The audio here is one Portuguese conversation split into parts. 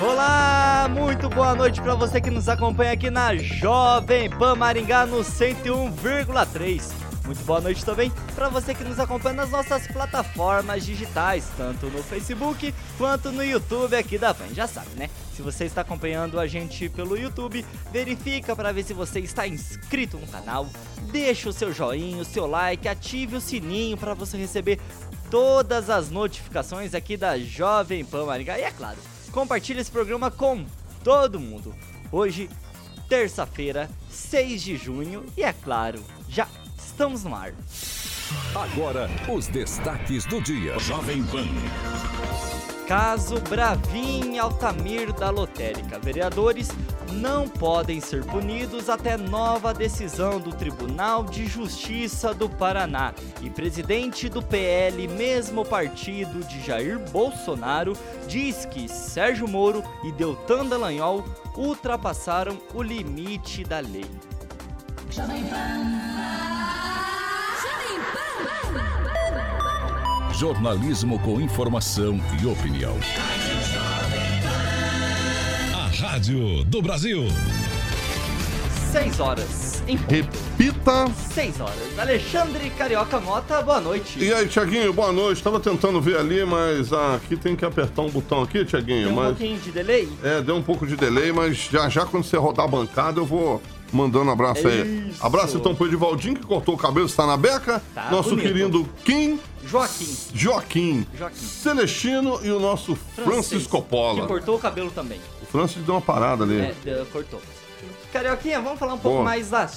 Olá, muito boa noite para você que nos acompanha aqui na Jovem Pan Maringá no 101,3. Muito boa noite também para você que nos acompanha nas nossas plataformas digitais, tanto no Facebook quanto no YouTube aqui da Pan. Já sabe, né? Se você está acompanhando a gente pelo YouTube, verifica para ver se você está inscrito no canal, deixa o seu joinha, o seu like, ative o sininho para você receber todas as notificações aqui da Jovem Pan Maringá. E é claro, compartilhe esse programa com todo mundo. Hoje, terça-feira, 6 de junho, e é claro, já estamos no ar. Agora, os destaques do dia. Jovem Pan. Caso Bravin Altamir da Lotérica. Vereadores não podem ser punidos até nova decisão do Tribunal de Justiça do Paraná. E presidente do PL, mesmo partido de Jair Bolsonaro, diz que Sérgio Moro e Deltan Dallagnol ultrapassaram o limite da lei. Jornalismo com informação e opinião. A Rádio do Brasil. 6 horas. Em Repita. 6 horas. Alexandre Carioca Mota, boa noite. E aí, Tiaguinho, boa noite. Tava tentando ver ali, mas ah, aqui tem que apertar um botão aqui, Tiaguinho. Tem um mas... pouquinho de delay? É, deu um pouco de delay, mas já já quando você rodar a bancada eu vou mandando abraço aí. Isso. Abraço então pro Edivaldinho, que cortou o cabelo, está na beca. Tá Nosso bonito. querido Kim. Joaquim. Joaquim. Joaquim. Celestino e o nosso Francisco Coppola. Que cortou o cabelo também. O Francis deu uma parada ali. É, cortou. Carioquinha, vamos falar um pouco Boa. mais da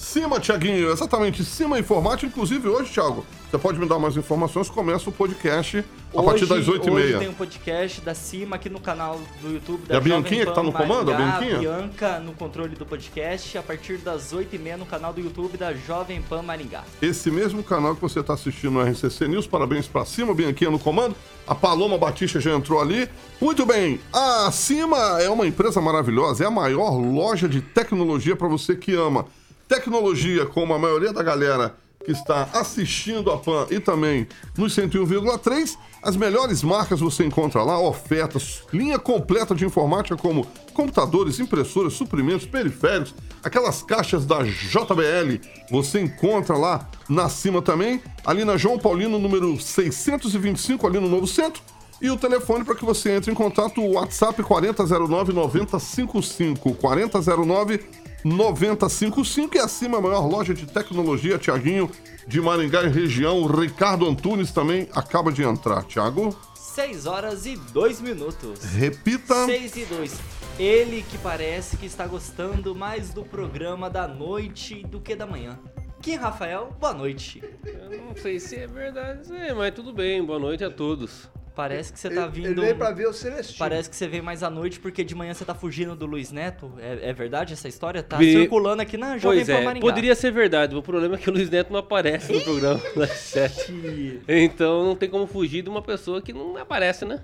Cima. Tiaguinho, exatamente, Cima Informática. Inclusive hoje, Thiago, você pode me dar mais informações? Começa o podcast a hoje, partir das 8h30. Hoje tem um podcast da Cima aqui no canal do YouTube da e a Bianquinha que tá no comando? Maringá, a Bianquinha? Bianca no controle do podcast a partir das 8h30 no canal do YouTube da Jovem Pan Maringá. Esse mesmo canal que você está assistindo no RCC News, parabéns para Cima, Bianquinha no comando. A Paloma Batista já entrou ali. Muito bem, a Cima é uma empresa maravilhosa, é a maior loja de tecnologia para você que ama tecnologia, como a maioria da galera que está assistindo a PAN e também nos 101,3. As melhores marcas você encontra lá, ofertas, linha completa de informática como computadores, impressoras, suprimentos, periféricos, aquelas caixas da JBL, você encontra lá na cima também, ali na João Paulino, número 625, ali no Novo Centro. E o telefone para que você entre em contato, o WhatsApp 4009 9055. 4009 9055 e acima a maior loja de tecnologia, Tiaguinho, de Maringá e região. O Ricardo Antunes também acaba de entrar. Tiago? 6 horas e 2 minutos. Repita. 6 e 2. Ele que parece que está gostando mais do programa da noite do que da manhã. Kim Rafael, boa noite. Eu não sei se é verdade, mas tudo bem. Boa noite a todos. Parece que você tá vindo. Ele veio pra ver o Celestino. Parece que você veio mais à noite porque de manhã você tá fugindo do Luiz Neto. É, é verdade essa história? Tá Vi... circulando aqui na Jovem pois é, Maringá. Poderia ser verdade. O problema é que o Luiz Neto não aparece no programa das sete. Então não tem como fugir de uma pessoa que não aparece, né?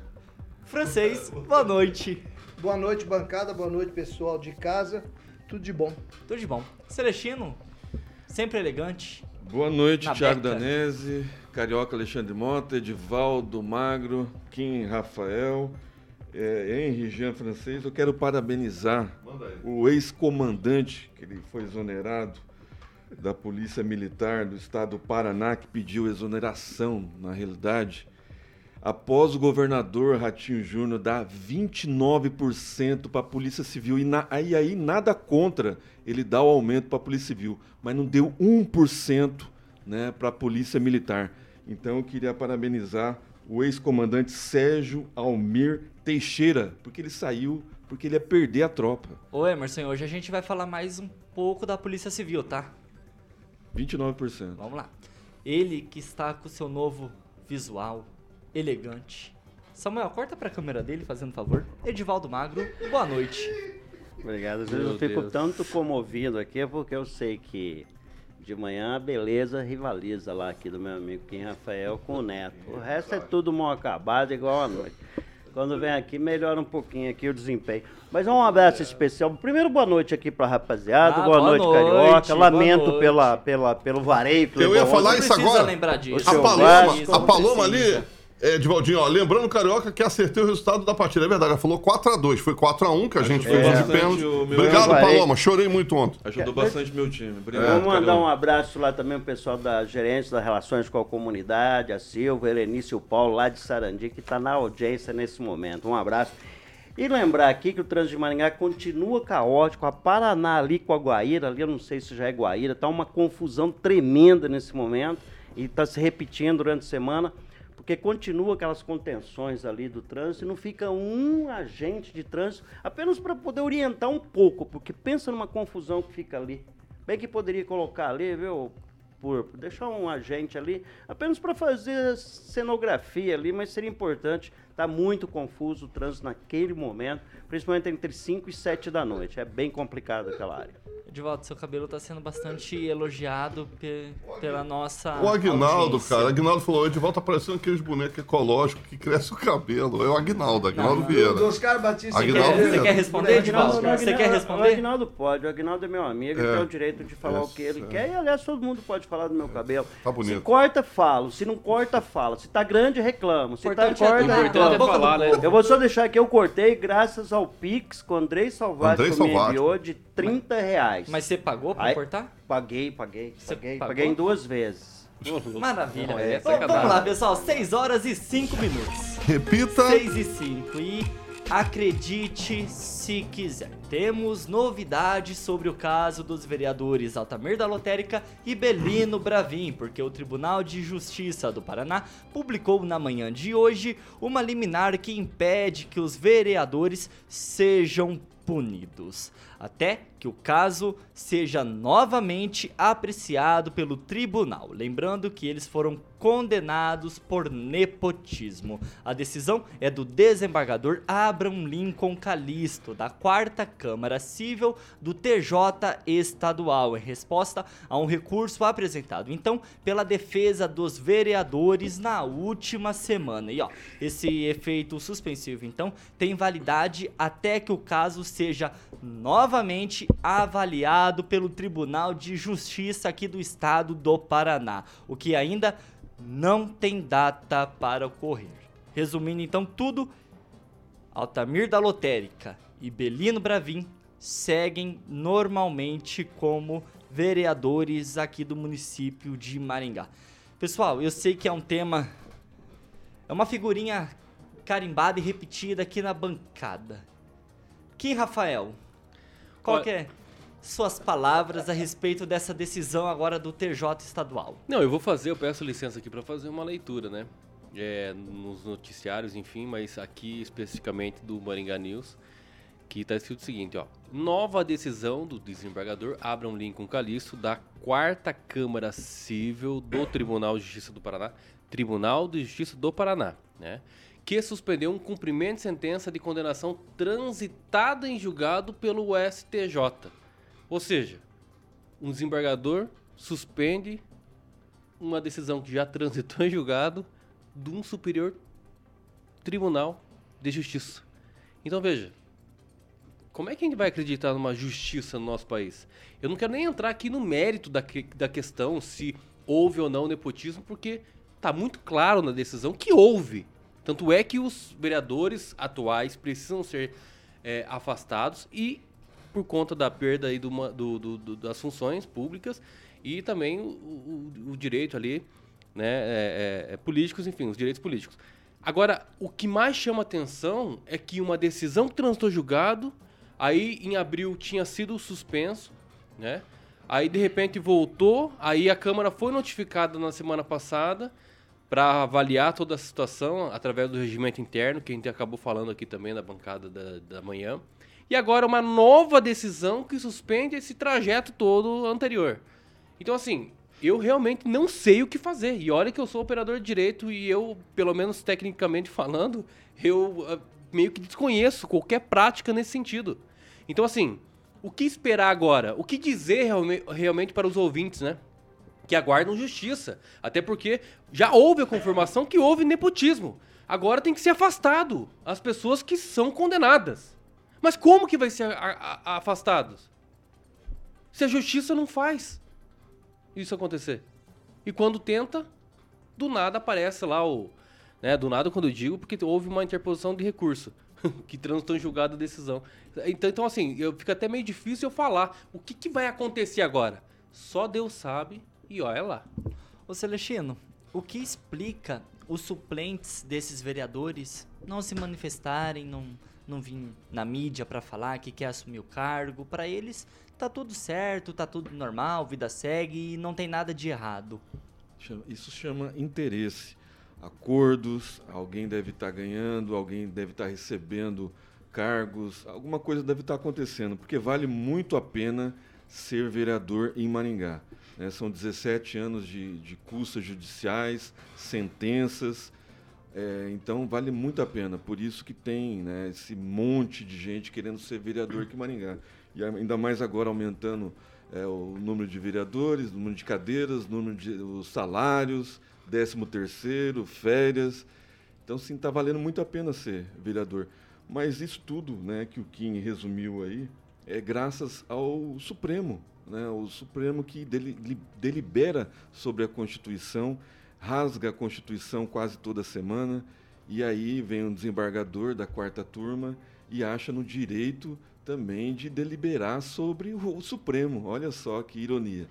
Francês, boa noite. Boa noite, bancada. Boa noite, pessoal de casa. Tudo de bom. Tudo de bom. Celestino, sempre elegante. Boa noite, Thiago Danese. Carioca Alexandre Mota, Edivaldo Magro, Kim Rafael, é, Henri Jean Francês. Eu quero parabenizar o ex-comandante, que ele foi exonerado da Polícia Militar do Estado do Paraná, que pediu exoneração, na realidade, após o governador Ratinho Júnior dar 29% para a Polícia Civil, e na, aí, aí nada contra ele dar o aumento para a Polícia Civil, mas não deu 1% né, para a Polícia Militar. Então eu queria parabenizar o ex-comandante Sérgio Almir Teixeira, porque ele saiu, porque ele ia perder a tropa. Ô Emerson, hoje a gente vai falar mais um pouco da Polícia Civil, tá? 29%. Vamos lá. Ele que está com seu novo visual elegante. Samuel, corta pra câmera dele, fazendo favor. Edivaldo Magro, boa noite. Obrigado. Às vezes Meu eu fico Deus. tanto comovido aqui porque eu sei que de manhã a beleza rivaliza lá aqui do meu amigo Kim Rafael com o Neto. O resto é tudo mal acabado, igual à noite. Quando vem aqui, melhora um pouquinho aqui o desempenho. Mas um abraço especial. Primeiro, boa noite aqui pra rapaziada. Ah, boa, boa noite, noite, Carioca. boa Lamento noite. Pela, pela, pelo vareio. Eu ia falar isso agora. lembrar disso. A Paloma, Vasco, a Paloma ali, é, Edivaldinho, ó, lembrando, Carioca, que acertei o resultado da partida. É verdade, ela falou 4x2. Foi 4x1 que a gente fez Ajudou de bastante pênalti. o meu- Obrigado, Vai. Paloma. Chorei muito ontem. Ajudou bastante meu time. Obrigado. Vamos mandar Carioca. um abraço lá também pro pessoal da gerência das relações com a comunidade, a Silva, a Helenice e o Paulo, lá de Sarandi, que está na audiência nesse momento. Um abraço. E lembrar aqui que o trânsito de Maringá continua caótico. A Paraná ali com a Guaíra, ali eu não sei se já é Guaíra, tá uma confusão tremenda nesse momento e está se repetindo durante a semana, porque continua aquelas contenções ali do trânsito não fica um agente de trânsito apenas para poder orientar um pouco, porque pensa numa confusão que fica ali. Bem que poderia colocar ali, viu, por deixar um agente ali, apenas para fazer cenografia ali, mas seria importante. Está muito confuso o trânsito naquele momento, principalmente entre 5 e 7 da noite. É bem complicado aquela área. Edivaldo, seu cabelo tá sendo bastante elogiado pe- pela nossa. O Agnaldo, audiência. cara, Agnaldo falou, o Edivaldo tá parecendo aqueles bonecos ecológicos que cresce o cabelo. É o Agnaldo, Agnaldo Do Vieira. Oscar Batista. Aguinaldo Quer- Você Vieira. quer responder, Edivaldo? Você quer O responder? Agnaldo pode, o Agnaldo é meu amigo, ele É. tem o direito de falar o que ele Essa- quer, e aliás, todo mundo pode falar do meu cabelo. Tá bonito. Se corta, falo. Se não corta, fala. Se tá grande, reclamo. Se tá Importante é- corta, importante É reclamo. falar, né? Eu vou só deixar que eu cortei graças ao Pix com o Andrei Salvati Andrei que me enviou de 30 reais. Mas você pagou pra Aí- cortar? Paguei, paguei, Você paguei. pagou? Paguei em duas vezes. Maravilha. Não, é Então, sacanagem. vamos lá, pessoal. 6 horas e 5 minutos. Repita. 6 e 5. E acredite se quiser. Temos novidades sobre o caso dos vereadores Altamir da Lotérica e Belino Bravin, porque o Tribunal de Justiça do Paraná publicou na manhã de hoje uma liminar que impede que os vereadores sejam punidos, até que o caso seja novamente apreciado pelo tribunal. Lembrando que eles foram condenados por nepotismo. A decisão é do desembargador Abraham Lincoln Calisto, da quarta Câmara Civil do TJ estadual, em resposta a um recurso apresentado então pela defesa dos vereadores na última semana. E ó, esse efeito suspensivo então tem validade até que o caso seja novamente avaliado pelo Tribunal de Justiça aqui do estado do Paraná, o que ainda não tem data para ocorrer. Resumindo então tudo, Altamir da Lotérica e Belino Bravin seguem normalmente como vereadores aqui do município de Maringá. Pessoal, eu sei que é um tema é uma figurinha carimbada e repetida aqui na bancada. Kim Rafael, qual que é suas palavras a respeito dessa decisão agora do TJ estadual? Não, eu vou fazer, eu peço licença aqui para fazer uma leitura, né? É, nos noticiários, enfim, mas aqui especificamente do Maringá News, que está escrito o seguinte, ó. Nova decisão do desembargador Abraham Lincoln Calixto da quarta Câmara Civil do Tribunal de Justiça do Paraná, Tribunal de Justiça do Paraná, né? Que suspendeu um cumprimento de sentença de condenação transitada em julgado pelo STJ. Ou seja, um desembargador suspende uma decisão que já transitou em julgado de um superior tribunal de justiça. Então veja, como é que a gente vai acreditar numa justiça no nosso país? Eu não quero nem entrar aqui no mérito da, que- da questão se houve ou não nepotismo, porque está muito claro na decisão que houve. Tanto é que os vereadores atuais precisam ser é, afastados e por conta da perda aí do do- do- das funções públicas e também o, o- o direito ali, né, é, é, é, políticos, enfim, os direitos políticos. Agora, o que mais chama atenção é que uma decisão que transitou julgado, aí em abril tinha sido suspenso, né? Aí de repente voltou, aí a Câmara foi notificada na semana passada para avaliar toda a situação através do regimento interno, que a gente acabou falando aqui também na bancada da, da manhã. E agora uma nova decisão que suspende esse trajeto todo anterior. Então, assim, eu realmente não sei o que fazer. E olha que eu sou operador de direito e eu, pelo menos tecnicamente falando, eu uh, meio que desconheço qualquer prática nesse sentido. Então, assim, o que esperar agora? O que dizer realme realmente para os ouvintes, né? Que aguardam justiça. Até porque já houve a confirmação que houve nepotismo. Agora tem que ser afastado as pessoas que são condenadas. Mas como que vai ser afastados? Se a justiça não faz isso acontecer. E quando tenta, do nada aparece lá o. Né, do nada, quando eu digo, porque houve uma interposição de recurso que transitou em julgado a decisão. Então, então, assim, eu fica até meio difícil eu falar o que, que vai acontecer agora. Só Deus sabe e olha lá. Ô Celestino, o que explica os suplentes desses vereadores não se manifestarem, não, não vir na mídia para falar que quer assumir o cargo? Para eles, tá tudo certo, tá tudo normal, vida segue e não tem nada de errado. Isso chama interesse. Acordos, alguém deve estar tá ganhando, alguém deve estar tá recebendo cargos, alguma coisa deve estar tá acontecendo, porque vale muito a pena ser vereador em Maringá. Né? São 17 anos de, de custas judiciais, sentenças, é, então vale muito a pena. Por isso que tem né, esse monte de gente querendo ser vereador aqui em Maringá e ainda mais agora aumentando é, o número de vereadores, o número de cadeiras, o número de os salários, 13 terceiro, férias. Então, sim, está valendo muito a pena ser vereador. Mas isso tudo né, que o Kim resumiu aí é graças ao Supremo, né, o Supremo que delibera sobre a Constituição, rasga a Constituição quase toda semana, e aí vem um desembargador da quarta turma e acha no direito também de deliberar sobre o, o Supremo. Olha só que ironia.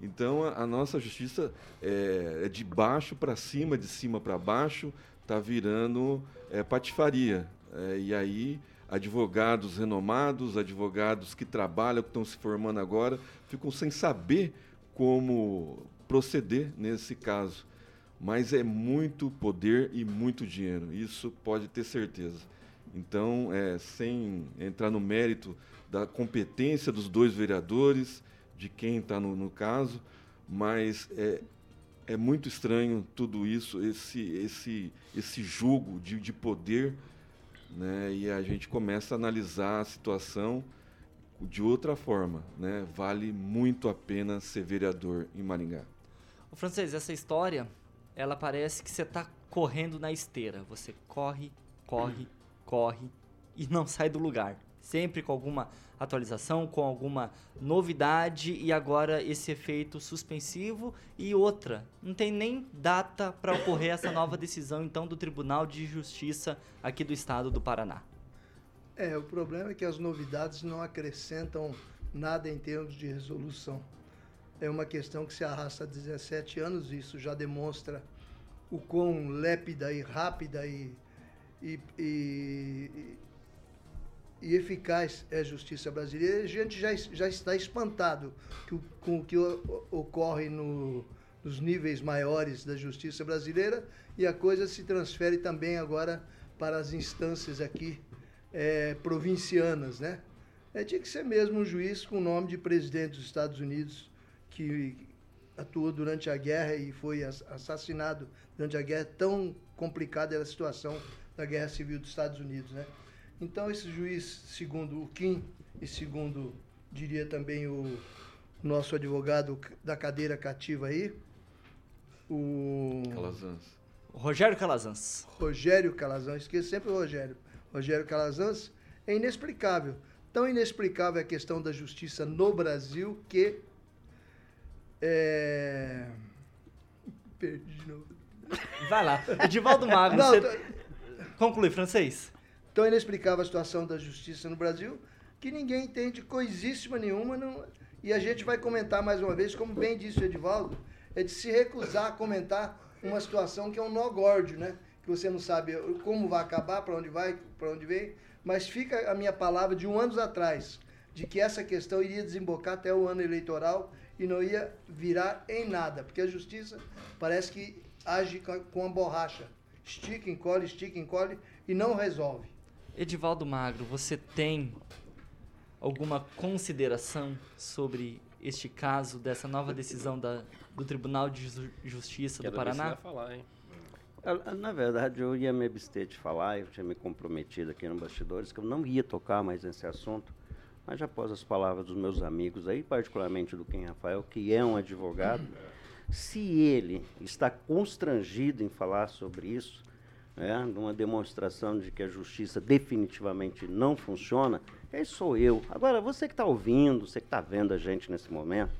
Então a, a nossa justiça é, é de baixo para cima, de cima para baixo, está virando é, patifaria. É, e aí advogados renomados, advogados que trabalham, que estão se formando agora, ficam sem saber como proceder nesse caso. Mas é muito poder e muito dinheiro, isso pode ter certeza. Então, é, sem entrar no mérito da competência dos dois vereadores, de quem está no, no, caso, mas é, é muito estranho tudo isso, esse, esse, esse jogo de, de poder, né? e a gente começa a analisar a situação de outra forma. Né? Vale muito a pena ser vereador em Maringá. O francês, essa história, ela parece que você está correndo na esteira. Você corre, corre, corre e não sai do lugar. Sempre com alguma atualização, com alguma novidade e agora esse efeito suspensivo e outra. Não tem nem data para ocorrer essa nova decisão então do Tribunal de Justiça aqui do estado do Paraná. É, o problema é que as novidades não acrescentam nada em termos de resolução. É uma questão que se arrasta há 17 anos, isso já demonstra o quão lépida e rápida e e, e, e eficaz é a justiça brasileira. A gente já, já está espantado com o que ocorre no, nos níveis maiores da justiça brasileira e a coisa se transfere também agora para as instâncias aqui é, provincianas, né? É, tinha que ser mesmo um juiz com o nome de presidente dos Estados Unidos que atuou durante a guerra e foi assassinado durante a guerra. Tão complicada era a situação da Guerra Civil dos Estados Unidos, né? Então esse juiz, segundo o Kim e segundo diria também o nosso advogado da cadeira cativa aí, o Calazans. Rogério Calazans. Rogério Calazans, esqueço sempre o Rogério. Rogério Calazans é inexplicável. Tão inexplicável é a questão da justiça no Brasil que é... Perdi de novo. Vai lá. Edivaldo Magno, Não, você... tô... Conclui, francês. Tão inexplicável a situação da justiça no Brasil que ninguém entende coisíssima nenhuma. Não... E a gente vai comentar mais uma vez, como bem disse o Edivaldo, é de se recusar a comentar uma situação que é um nó górdio, né? você não sabe como vai acabar, para onde vai, para onde vem, mas fica a minha palavra de um ano atrás, de que essa questão iria desembocar até o ano eleitoral e não ia virar em nada, porque a justiça parece que age com a borracha. Estica, encolhe, estica, encolhe e não resolve. Edivaldo Magro, você tem alguma consideração sobre este caso, dessa nova decisão da, do Tribunal de Justiça Quero do Paraná? falar, hein? Na verdade, eu ia me abster de falar, eu tinha me comprometido aqui no Bastidores que eu não ia tocar mais nesse assunto, mas após as palavras dos meus amigos aí, particularmente do Ken Rafael, que é um advogado, se ele está constrangido em falar sobre isso, né, numa demonstração de que a justiça definitivamente não funciona, esse sou eu. Agora, você que está ouvindo, você que está vendo a gente nesse momento,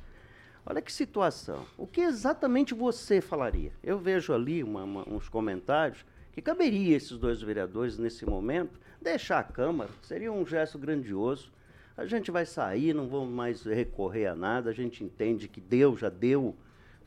olha que situação. O que exatamente você falaria? Eu vejo ali uma, uma, uns comentários que caberia esses dois vereadores nesse momento deixar a Câmara, seria um gesto grandioso. A gente vai sair, não vamos mais recorrer a nada, a gente entende que Deus já deu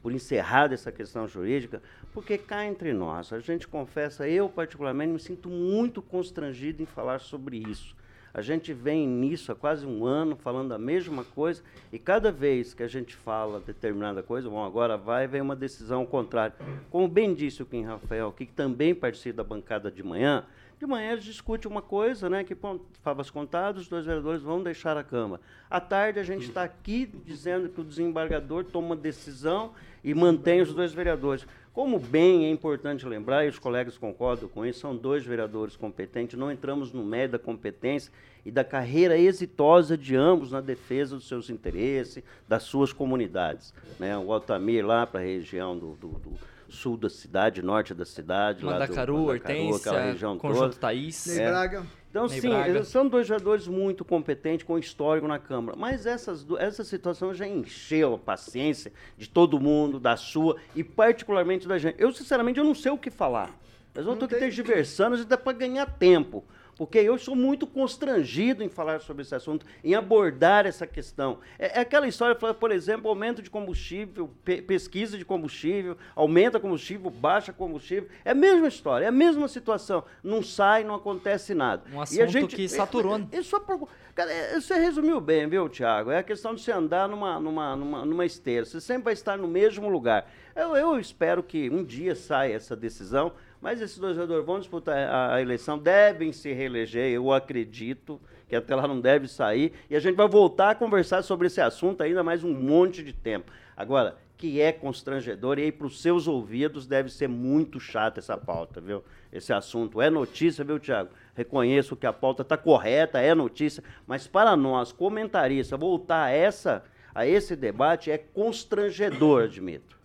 por encerrada essa questão jurídica, porque cá entre nós, a gente confessa, eu particularmente me sinto muito constrangido em falar sobre isso. A gente vem nisso há quase um ano falando a mesma coisa e cada vez que a gente fala determinada coisa, bom, agora vai, vem uma decisão contrária. Como bem disse o Kim Rafael, que também participa da bancada de manhã, de manhã eles discutem uma coisa, né? Que, favas contadas, os dois vereadores vão deixar a Câmara. À tarde, a gente está aqui dizendo que o desembargador toma decisão e mantém os dois vereadores. Como bem é importante lembrar, e os colegas concordam com isso, são dois vereadores competentes, não entramos no médio da competência e da carreira exitosa de ambos na defesa dos seus interesses, das suas comunidades. Né? O Altamir lá para a região do, do, do sul da cidade, norte da cidade. Mandacaru, Hortência, aquela região Conjunto toda. Thaís. É. Braga. Então, Ney sim, Braga. são dois jogadores muito competentes, com histórico na Câmara. Mas essas, essa situação já encheu a paciência de todo mundo, da sua e particularmente da gente. Eu, sinceramente, eu não sei o que falar. Nós vamos ter que ter diversando, até para ganhar tempo porque eu sou muito constrangido em falar sobre esse assunto, em abordar essa questão. É, é aquela história, por exemplo, aumento de combustível, pe pesquisa de combustível, aumenta combustível, baixa combustível. É a mesma história, é a mesma situação. Não sai, não acontece nada. Um assunto e a gente, que saturou. É, é, cara, é, você resumiu bem, viu, Tiago? É a questão de você andar numa, numa, numa, numa esteira. Você sempre vai estar no mesmo lugar. Eu, eu espero que um dia saia essa decisão mas esses dois vereadores vão disputar a, a, eleição, devem se reeleger, eu acredito que até lá não deve sair. E a gente vai voltar a conversar sobre esse assunto ainda mais um monte de tempo. Agora, que é constrangedor, e aí para os seus ouvidos deve ser muito chato essa pauta, viu? Esse assunto é notícia, viu, Tiago? Reconheço que a pauta está correta, é notícia, mas para nós, comentaristas, voltar a, essa, a esse debate é constrangedor, admito.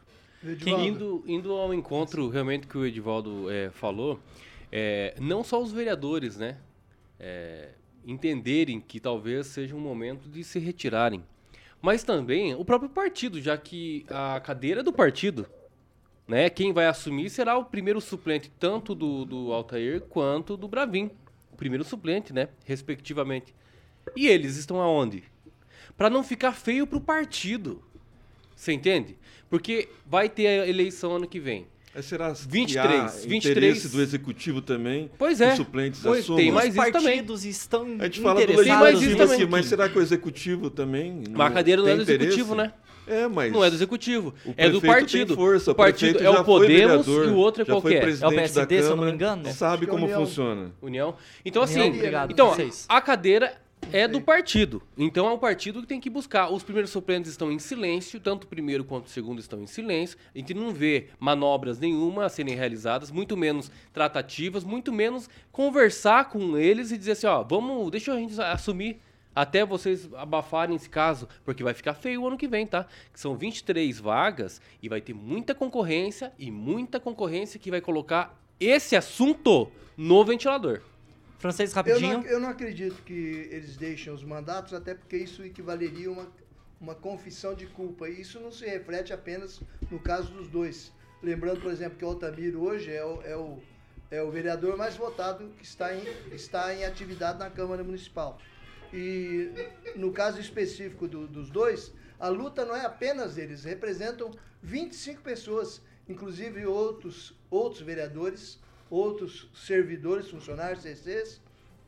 Indo, indo ao encontro realmente que o Edivaldo é, falou, é, não só os vereadores, né? É, entenderem que talvez seja um momento de se retirarem. Mas também o próprio partido, já que a cadeira é do partido. Né? Quem vai assumir será o primeiro suplente, tanto do, do Altair quanto do Bravin. O primeiro suplente, né? Respectivamente. E eles estão aonde? Para não ficar feio pro partido. Você entende? Porque vai ter a eleição ano que vem. Mas será 23, que 23 do executivo também? Pois é. Os suplentes pois, assumam. Tem mais isso também. estão A gente fala do legislativo aqui, mas será que o executivo também Mas a cadeira não é do executivo, né? É, mas não é do executivo, é do partido. Força, o partido é o Podemos vereador, e o outro é qualquer. É o PSD, se eu não me engano. Sabe como União. funciona. União. Então assim, União, obrigado, então a cadeira é do partido. Então é um partido que tem que buscar. Os primeiros suplentes estão em silêncio, tanto o primeiro quanto o segundo estão em silêncio. A gente não vê manobras nenhuma a serem realizadas, muito menos tratativas, muito menos conversar com eles e dizer assim, ó, vamos, deixa a gente assumir até vocês abafarem esse caso, porque vai ficar feio o ano que vem, tá? Que são 23 vagas e vai ter muita concorrência e muita concorrência que vai colocar esse assunto no ventilador. Francês, rapidinho. Eu não, eu não acredito que eles deixem os mandatos, até porque isso equivaleria a uma, uma confissão de culpa. E isso não se reflete apenas no caso dos dois. Lembrando, por exemplo, que o Altamiro hoje é o, é o, é o vereador mais votado que está em, está em atividade na Câmara Municipal. E no caso específico do, dos dois, a luta não é apenas eles, representam 25 pessoas, inclusive outros, outros vereadores outros servidores, funcionários, CCs,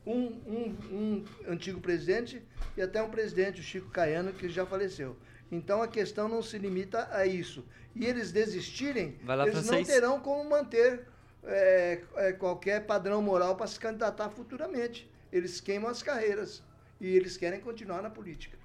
um, um, um antigo presidente e até um presidente, o Chico Caiano, que já faleceu. Então a questão não se limita a isso. E eles desistirem, eles francês. não terão como manter é, é, qualquer padrão moral para se candidatar futuramente. Eles queimam as carreiras e eles querem continuar na política.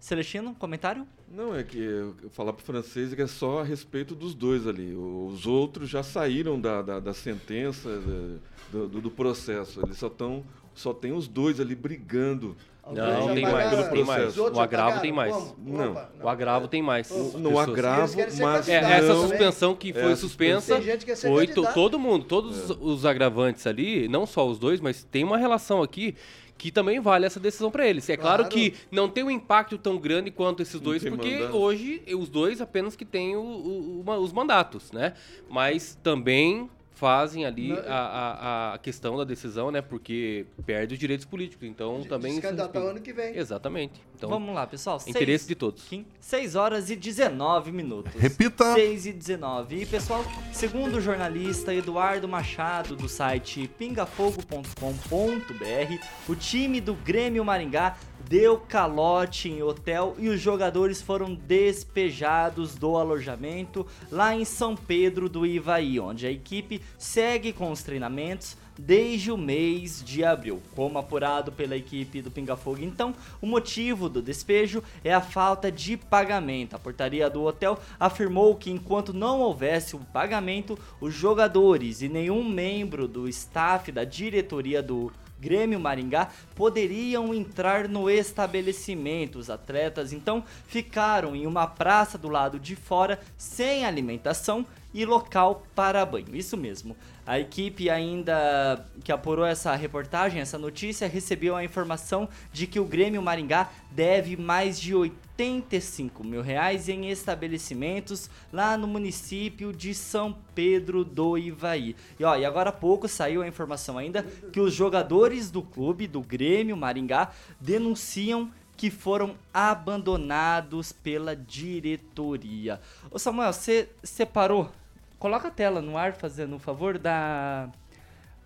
Celestino, comentário? Não, é que eu eu falar para o francês é que é só a respeito dos dois ali. Os outros já saíram da, da, da sentença, da- do, do- do processo. Eles só estão. Só tem os dois ali brigando. Não, já tem mais, tem mais. O agravo tem mais. Não. O agravo tem mais. Não, No agravo, mas. É, essa não- suspensão que É, foi a suspensa Tem gente que quer ser foi todo mundo, todos os agravantes ali, não só os dois, mas tem uma relação aqui que também vale essa decisão para eles. É claro. Claro. que não tem um impacto tão grande quanto esses dois, porque mandato. hoje os dois apenas que têm o- o- uma- os mandatos, né? Mas também fazem ali Não- a, a- a questão da decisão, né? Porque perde os direitos políticos. Então De- também se candidatar ano que vem. Exatamente. Então, Vamos lá, pessoal. interesse de todos. 6 horas e 19 minutos. Repita. 6 e 19. E, pessoal, segundo o jornalista Eduardo Machado, do site pingafogo.com.br, o time do Grêmio Maringá deu calote em hotel e os jogadores foram despejados do alojamento lá em São Pedro do Ivaí, onde a equipe segue com os treinamentos desde o mês de abril, como apurado pela equipe do Pinga Fogo. Então, o motivo do despejo é a falta de pagamento. A portaria do hotel afirmou que enquanto não houvesse o pagamento, os jogadores e nenhum membro do staff da diretoria do Grêmio Maringá poderiam entrar no estabelecimento. Os atletas então ficaram em uma praça do lado de fora sem alimentação e local para banho. Isso mesmo. A equipe ainda que apurou essa reportagem, essa notícia, recebeu a informação de que o Grêmio Maringá deve mais de 85 mil reais em estabelecimentos lá no município de São Pedro do Ivaí. E, ó, e agora há pouco saiu a informação ainda que os jogadores do clube, do Grêmio Maringá, denunciam que foram abandonados pela diretoria. Ô Samuel, você separou? Coloca a tela no ar, fazendo o favor da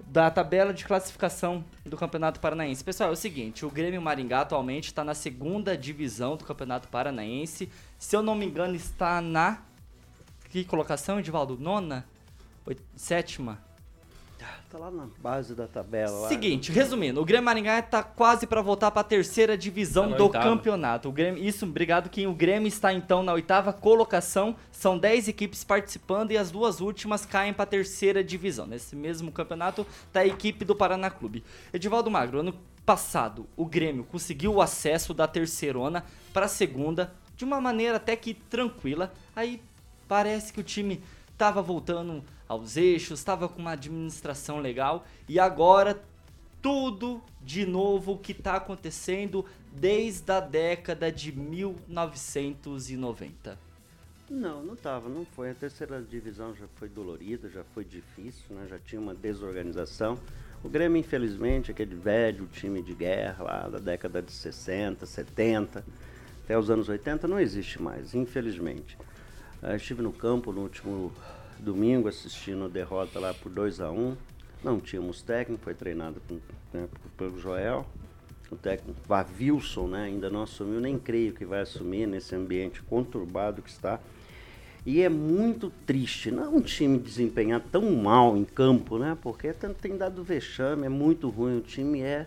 da tabela de classificação do Campeonato Paranaense. Pessoal, é o seguinte, o Grêmio Maringá atualmente está na segunda divisão do Campeonato Paranaense. Se eu não me engano, está na que colocação, Edivaldo? Nona? Oit- Sétima? Tá lá na base da tabela. lá. Seguinte, resumindo, o Grêmio Maringá tá quase para voltar para a terceira divisão Tá do oitava. campeonato. O Grêmio, isso, obrigado que o Grêmio está então na oitava colocação. São 10 equipes participando e as duas últimas caem para a terceira divisão. Nesse mesmo campeonato tá a equipe do Paraná Clube. Edivaldo Magro, ano passado o Grêmio conseguiu o acesso da terceirona para a segunda de uma maneira até que tranquila. Aí parece que o time tava voltando aos eixos, estava com uma administração legal e agora tudo de novo que está acontecendo desde a década de 1990. Não, não tava, não foi. A terceira divisão já foi dolorida, já foi difícil, né? Já tinha uma desorganização. O Grêmio, infelizmente, aquele velho time de guerra lá da década de 60, 70, até os anos 80, não existe mais, infelizmente. Ah, estive no campo no último domingo assistindo a derrota lá por 2 a 1 Não tínhamos técnico, foi treinado com, né, pelo Joel. O técnico Vavilson né, ainda não assumiu, nem creio que vai assumir nesse ambiente conturbado que está. E é muito triste, não é um time desempenhar tão mal em campo, né? Porque tem dado vexame, é muito ruim. O time é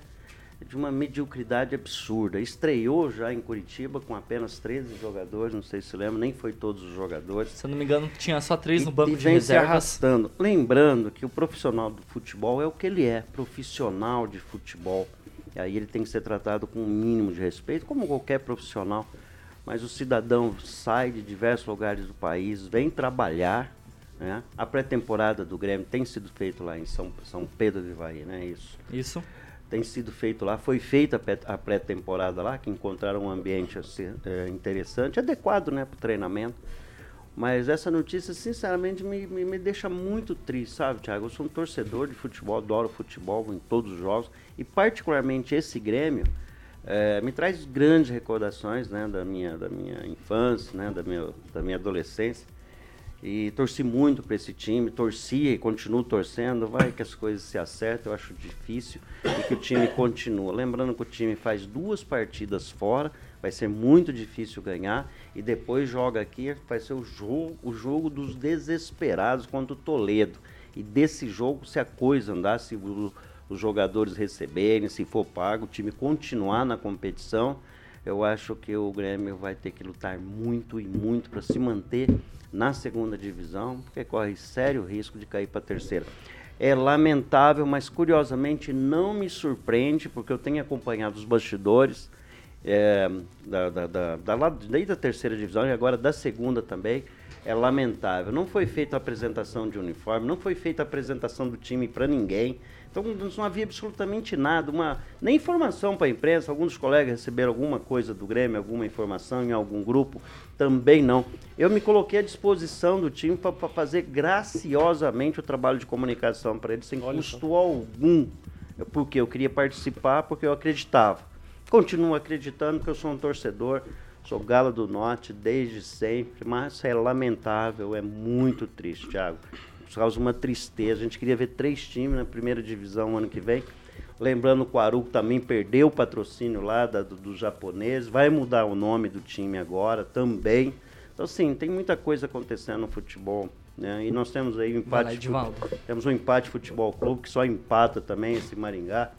de uma mediocridade absurda. Estreou já em Curitiba com apenas 13 jogadores, não sei se lembra, nem foi todos os jogadores. Se eu não me engano, tinha só três no banco e de vem se reservas. arrastando. Lembrando que o profissional do futebol é o que ele é, profissional de futebol. E aí ele tem que ser tratado com o mínimo de respeito, como qualquer profissional. Mas o cidadão sai de diversos lugares do país, vem trabalhar. Né? A pré-temporada do Grêmio tem sido feita lá em São, São Pedro de Ivaí, né? Isso Isso. Tem sido feito lá. Foi feita a pré- a pré-temporada lá, que encontraram um ambiente assim, é, interessante, adequado né, para o treinamento. Mas essa notícia, sinceramente, me, me, me deixa muito triste, sabe, Thiago? Eu sou um torcedor de futebol, adoro futebol, em todos os jogos. E particularmente esse Grêmio é, me traz grandes recordações né, da, minha, da minha infância, né, da, minha, da minha adolescência. E torci muito para esse time, torcia e continuo torcendo. Vai que as coisas se acertam, eu acho difícil. E que o time continua. Lembrando que o time faz duas partidas fora, vai ser muito difícil ganhar. E depois joga aqui, vai ser o jogo, o jogo dos desesperados contra o Toledo. E desse jogo, se a coisa andar, se o, os jogadores receberem, se for pago, o time continuar na competição, eu acho que o Grêmio vai ter que lutar muito e muito para se manter na segunda divisão, porque corre sério risco de cair para a terceira. É lamentável, mas curiosamente não me surpreende, porque eu tenho acompanhado os bastidores é, da, da, da, da, desde a terceira divisão e agora da segunda também. É lamentável. Não foi feita a apresentação de uniforme, não foi feita a apresentação do time para ninguém. Então não havia absolutamente nada, uma, nem informação para a imprensa. Alguns colegas receberam alguma coisa do Grêmio, alguma informação em algum grupo, também não. Eu me coloquei à disposição do time para fazer graciosamente o trabalho de comunicação para eles, sem Olha custo só. algum. Porque eu queria participar, porque eu acreditava. Continuo acreditando que eu sou um torcedor, sou galo do norte desde sempre, mas é lamentável, é muito triste, Thiago causa uma tristeza. A gente queria ver três times na primeira divisão ano que vem. Lembrando que o Aruco também perdeu o patrocínio lá da, do, dos japoneses, vai mudar o nome do time agora também. Então, sim, tem muita coisa acontecendo no futebol. Né? E nós temos aí um empate. Lá, temos um empate futebol clube que só empata também esse Maringá.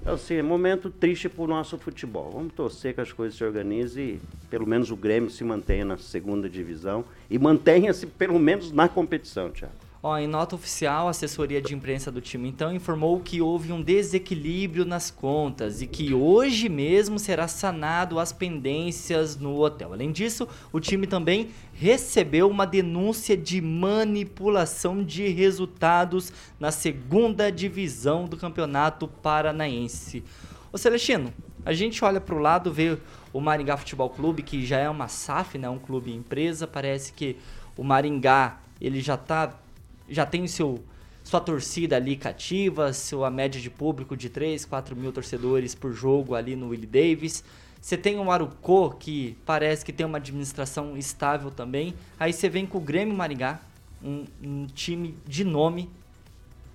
Então, assim, é momento triste para o nosso futebol. Vamos torcer que as coisas se organizem e pelo menos o Grêmio se mantenha na segunda divisão e mantenha-se pelo menos na competição, Thiago. Ó, em nota oficial, a assessoria de imprensa do time então informou que houve um desequilíbrio nas contas e que hoje mesmo será sanado as pendências no hotel. Além disso, o time também recebeu uma denúncia de manipulação de resultados na segunda divisão do Campeonato Paranaense. Ô Celestino, a gente olha para o lado, vê o Maringá Futebol Clube, que já é uma SAF, né, um clube empresa, parece que o Maringá ele já está já tem seu sua torcida ali cativa, sua média de público de 3, 4 mil torcedores por jogo ali no Willie Davis. Você tem o Marucô, que parece que tem uma administração estável também. Aí você vem com o Grêmio Maringá, um, um time de nome,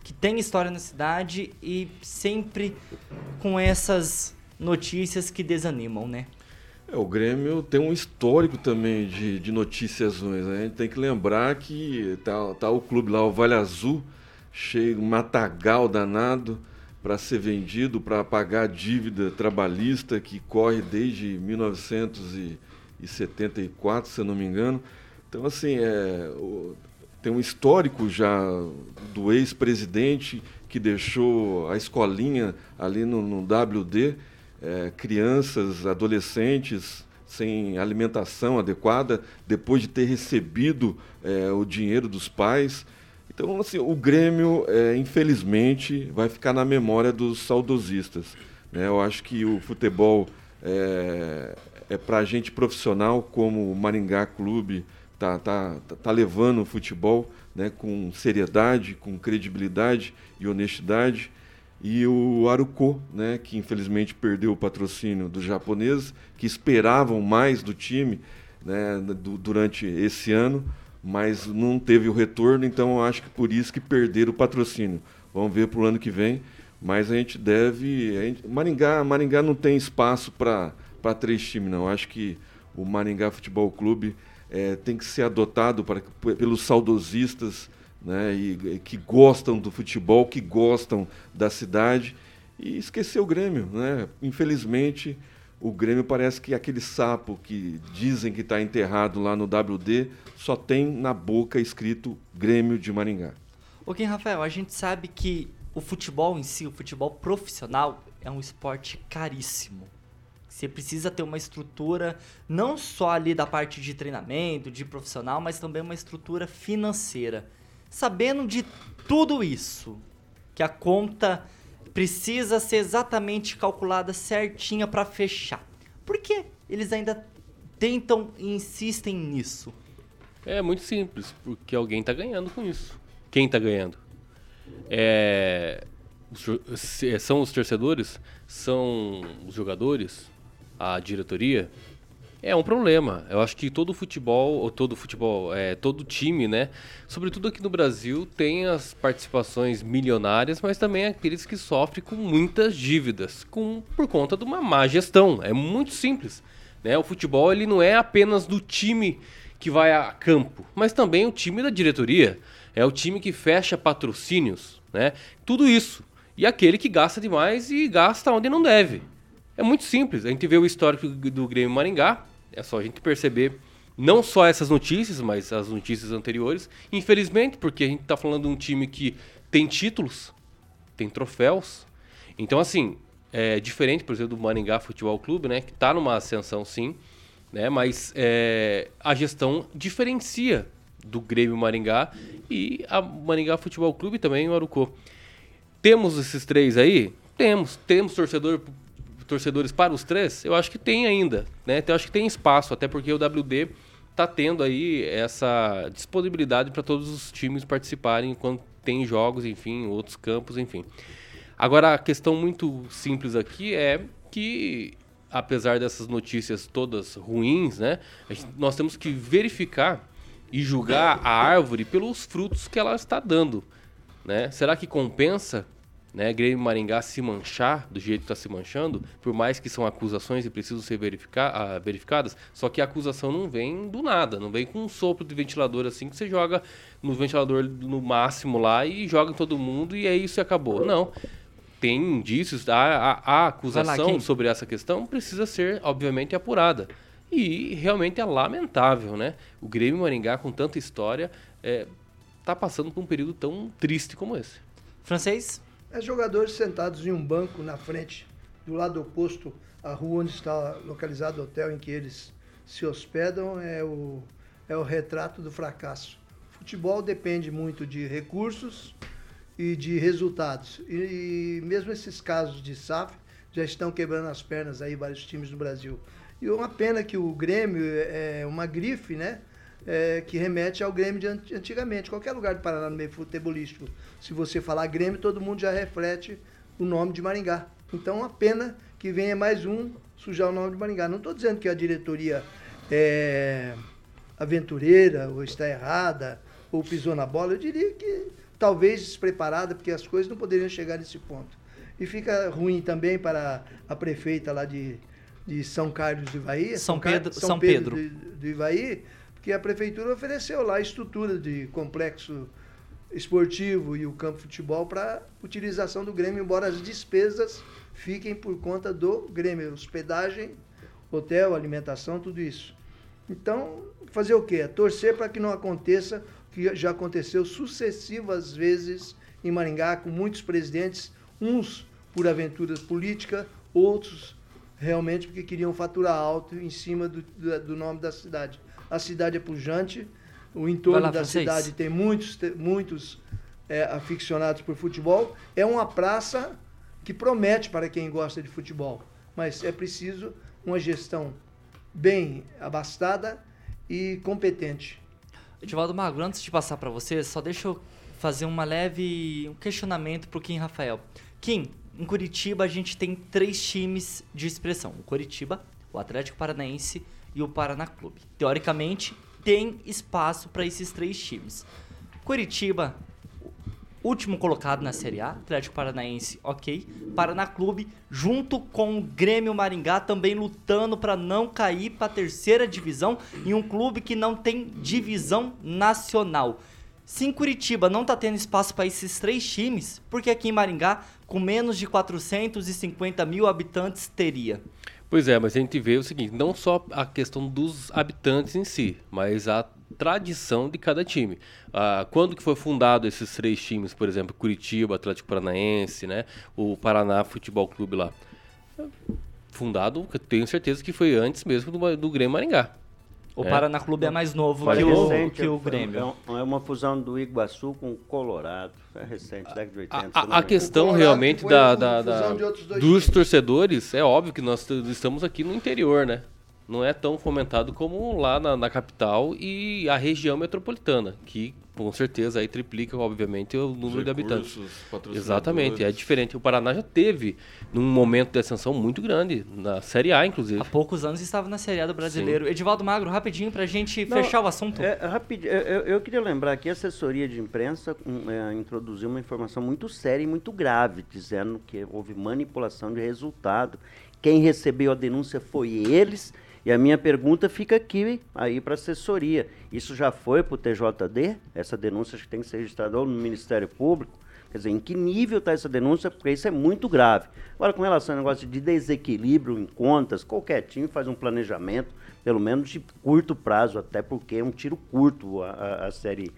que tem história na cidade e sempre com essas notícias que desanimam, né? É, o Grêmio tem um histórico também de, de notícias ruins. Né? A gente tem que lembrar que tá, tá o clube lá, o Vale Azul, cheio, um matagal danado para ser vendido, para pagar a dívida trabalhista que corre desde 1974, se eu não me engano. Então, assim, é, tem um histórico já do ex-presidente que deixou a escolinha ali no, no WD é, crianças, adolescentes sem alimentação adequada, depois de ter recebido é, o dinheiro dos pais. Então, assim, o Grêmio, é, infelizmente, vai ficar na memória dos saudosistas. Né? Eu acho que o futebol é, é para gente profissional, como o Maringá Clube tá, tá, tá, tá levando o futebol né, com seriedade, com credibilidade e honestidade e o Aruko, né, que infelizmente perdeu o patrocínio dos japoneses, que esperavam mais do time né, do, durante esse ano, mas não teve o retorno, então eu acho que por isso que perderam o patrocínio. Vamos ver para o ano que vem, mas a gente deve. A gente, Maringá, Maringá não tem espaço para três times, não. Acho que o Maringá Futebol Clube é, tem que ser adotado pelos saudosistas né, e, que gostam do futebol, que gostam da cidade, e esquecer o Grêmio. Né? Infelizmente, o Grêmio parece que aquele sapo que dizem que está enterrado lá no WD só tem na boca escrito Grêmio de Maringá. Ok, Rafael, a gente sabe que o futebol em si, o futebol profissional, é um esporte caríssimo. Você precisa ter uma estrutura não só ali da parte de treinamento, de profissional, mas também uma estrutura financeira sabendo de tudo isso, que a conta precisa ser exatamente calculada certinha para fechar. Por que eles ainda tentam e insistem nisso? É muito simples, porque alguém está ganhando com isso. Quem está ganhando? É, são os torcedores? São os jogadores? A diretoria? É um problema. Eu acho que todo futebol, ou todo futebol, é, todo time, né? Sobretudo aqui no Brasil, tem as participações milionárias, mas também aqueles que sofrem com muitas dívidas, com, por conta de uma má gestão. É muito simples. Né? O futebol ele não é apenas do time que vai a campo, mas também o time da diretoria. É o time que fecha patrocínios, né? Tudo isso. E aquele que gasta demais e gasta onde não deve. É muito simples. A gente vê o histórico do Grêmio Maringá, é só a gente perceber não só essas notícias, mas as notícias anteriores. Infelizmente, porque a gente está falando de um time que tem títulos, tem troféus. Então, assim, é diferente, por exemplo, do Maringá Futebol Clube, né? Que está numa ascensão, sim, né? Mas é, a gestão diferencia do Grêmio Maringá e a Maringá Futebol Clube também, o Arucô. Temos esses três aí? Temos. Temos torcedor torcedores para os três? Eu acho que tem ainda, né? Então, eu acho que tem espaço, até porque o WD está tendo aí essa disponibilidade para todos os times participarem quando tem jogos, enfim, outros campos, enfim. Agora, a questão muito simples aqui é que, apesar dessas notícias todas ruins, né, nós temos que verificar e julgar a árvore pelos frutos que ela está dando. Né? Será que compensa né, Grêmio Maringá se manchar do jeito que está se manchando, por mais que são acusações e precisam ser verificar, uh, verificadas, só que a acusação não vem do nada, não vem com um sopro de ventilador assim que você joga no ventilador no máximo lá e joga em todo mundo e é isso e acabou. Não. Tem indícios, a, a, a acusação lá, sobre essa questão precisa ser, obviamente, apurada. E realmente é lamentável, né? O Grêmio Maringá, com tanta história, está é, tá passando por um período tão triste como esse. Francês? É jogadores sentados em um banco na frente, do lado oposto à rua onde está localizado o hotel em que eles se hospedam, é o, é o retrato do fracasso. Futebol depende muito de recursos e de resultados. E, e mesmo esses casos de SAF já estão quebrando as pernas aí vários times no Brasil. E uma pena que o Grêmio é uma grife, né? É, que remete ao Grêmio de antigamente. Qualquer lugar do Paraná no meio futebolístico, se você falar Grêmio, todo mundo já reflete o nome de Maringá. Então, uma pena que venha mais um sujar o nome de Maringá. Não estou dizendo que a diretoria é aventureira, ou está errada, ou pisou na bola. Eu diria que talvez despreparada, porque as coisas não poderiam chegar nesse ponto. E fica ruim também para a prefeita lá de, de São Carlos do Ivaí. São, São Pedro, São Pedro, Pedro. do Ivaí, que a prefeitura ofereceu lá a estrutura de complexo esportivo e o campo de futebol para utilização do Grêmio, embora as despesas fiquem por conta do Grêmio, hospedagem, hotel, alimentação, tudo isso. Então, fazer o quê? Torcer para que não aconteça o que já aconteceu sucessivas vezes em Maringá, com muitos presidentes, uns por aventura política, outros realmente porque queriam faturar alto em cima do, do nome da cidade a cidade é pujante, o entorno lá, da francês. cidade tem muitos, muitos é, aficionados por futebol. É uma praça que promete para quem gosta de futebol, mas é preciso uma gestão bem abastada e competente. Edivaldo Magro, antes de passar para você, só deixa eu fazer uma leve um questionamento para o Kim Rafael. Kim, em Curitiba a gente tem três times de expressão: o Curitiba, o Atlético Paranaense e o Paraná Clube. Teoricamente, tem espaço para esses três times. Curitiba, último colocado na Série A, Atlético Paranaense, ok. Paraná Clube, junto com o Grêmio Maringá, também lutando para não cair para a terceira divisão em um clube que não tem divisão nacional. Se em Curitiba não está tendo espaço para esses três times, porque aqui em Maringá, com menos de 450 mil habitantes, teria? Pois é, mas a gente vê o seguinte, não só a questão dos habitantes em si, mas a tradição de cada time. Ah, quando que foi fundado esses três times, por exemplo, Curitiba, Atlético Paranaense, né, o Paraná Futebol Clube lá? Fundado, tenho certeza que foi antes mesmo do, do Grêmio Maringá. O é. Paraná Clube é mais novo que, o, que o Grêmio. É uma fusão do Iguaçu com o Colorado. É recente, década de 80. A, a questão realmente da, da, da dos torcedores, é óbvio que nós estamos aqui no interior, né? Não é tão fomentado como lá na, na capital e a região metropolitana, que com certeza aí triplica, obviamente, o número de habitantes. Recursos. Exatamente, é diferente. O Paraná já teve num momento de ascensão muito grande, na Série A, inclusive. Há poucos anos estava na Série A do Brasileiro. Edivaldo Magro, rapidinho pra gente fechar o assunto. É, rapidinho, eu, eu- eu queria lembrar que a assessoria de imprensa hum, é, introduziu uma informação muito séria e muito grave, dizendo que houve manipulação de resultado. Quem recebeu a denúncia foi eles. E a minha pergunta fica aqui, aí para assessoria. Isso já foi para o TJD? Essa denúncia que tem que ser registrada no Ministério Público? Quer dizer, em que nível está essa denúncia? Porque isso é muito grave. Agora, com relação ao negócio de desequilíbrio em contas, qualquer time faz um planejamento, pelo menos de curto prazo, até porque é um tiro curto a, a- a série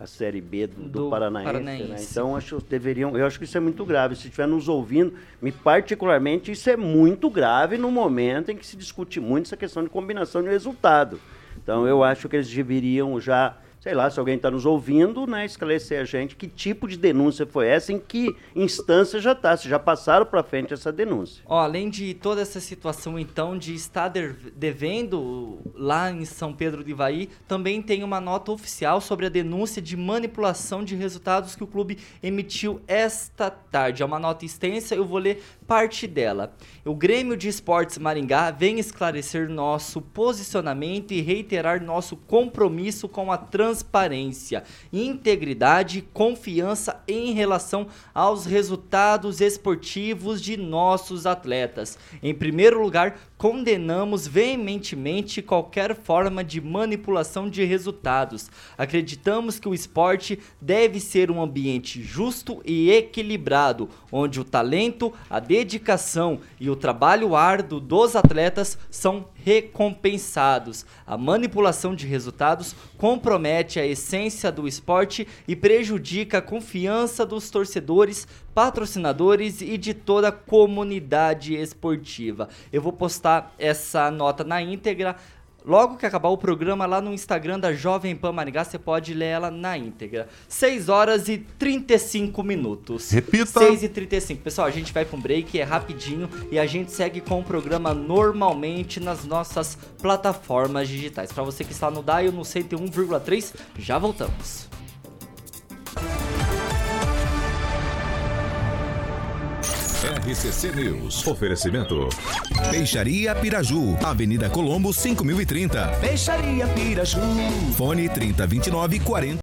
a série B do, do Do Paranaense, né? Paranaense. Então acho que deveriam, eu acho que isso é muito grave. Se estiver nos ouvindo, me particularmente isso é muito grave no momento em que se discute muito essa questão de combinação de resultado. Então eu acho que eles deveriam já, sei lá, se alguém está nos ouvindo, né, esclarecer a gente que tipo de denúncia foi essa, em que instância já está, se já passaram para frente essa denúncia. Ó, além de toda essa situação, então, de estar de- devendo lá em São Pedro de Ivaí, também tem uma nota oficial sobre a denúncia de manipulação de resultados que o clube emitiu esta tarde. É uma nota extensa, eu vou ler parte dela. O Grêmio de Esportes Maringá vem esclarecer nosso posicionamento e reiterar nosso compromisso com a transparência, integridade e confiança em relação aos resultados esportivos de nossos atletas. Em primeiro lugar, condenamos veementemente qualquer forma de manipulação de resultados. Acreditamos que o esporte deve ser um ambiente justo e equilibrado, onde o talento, a dedicação e o trabalho árduo dos atletas são recompensados. A manipulação de resultados compromete a essência do esporte e prejudica a confiança dos torcedores, patrocinadores e de toda a comunidade esportiva. Eu vou postar essa nota na íntegra. Logo que acabar o programa lá no Instagram da Jovem Pan Maringá, você pode ler ela na íntegra. 6 horas e 35 minutos. Repita. 6 e 35. Pessoal, a gente vai para um break, é rapidinho e a gente segue com o programa normalmente nas nossas plataformas digitais. Para você que está no Dial no 101,3, já voltamos. RCC News. Oferecimento. Peixaria Piraju, Avenida Colombo 5030. Peixaria Piraju. Fone 3029 40.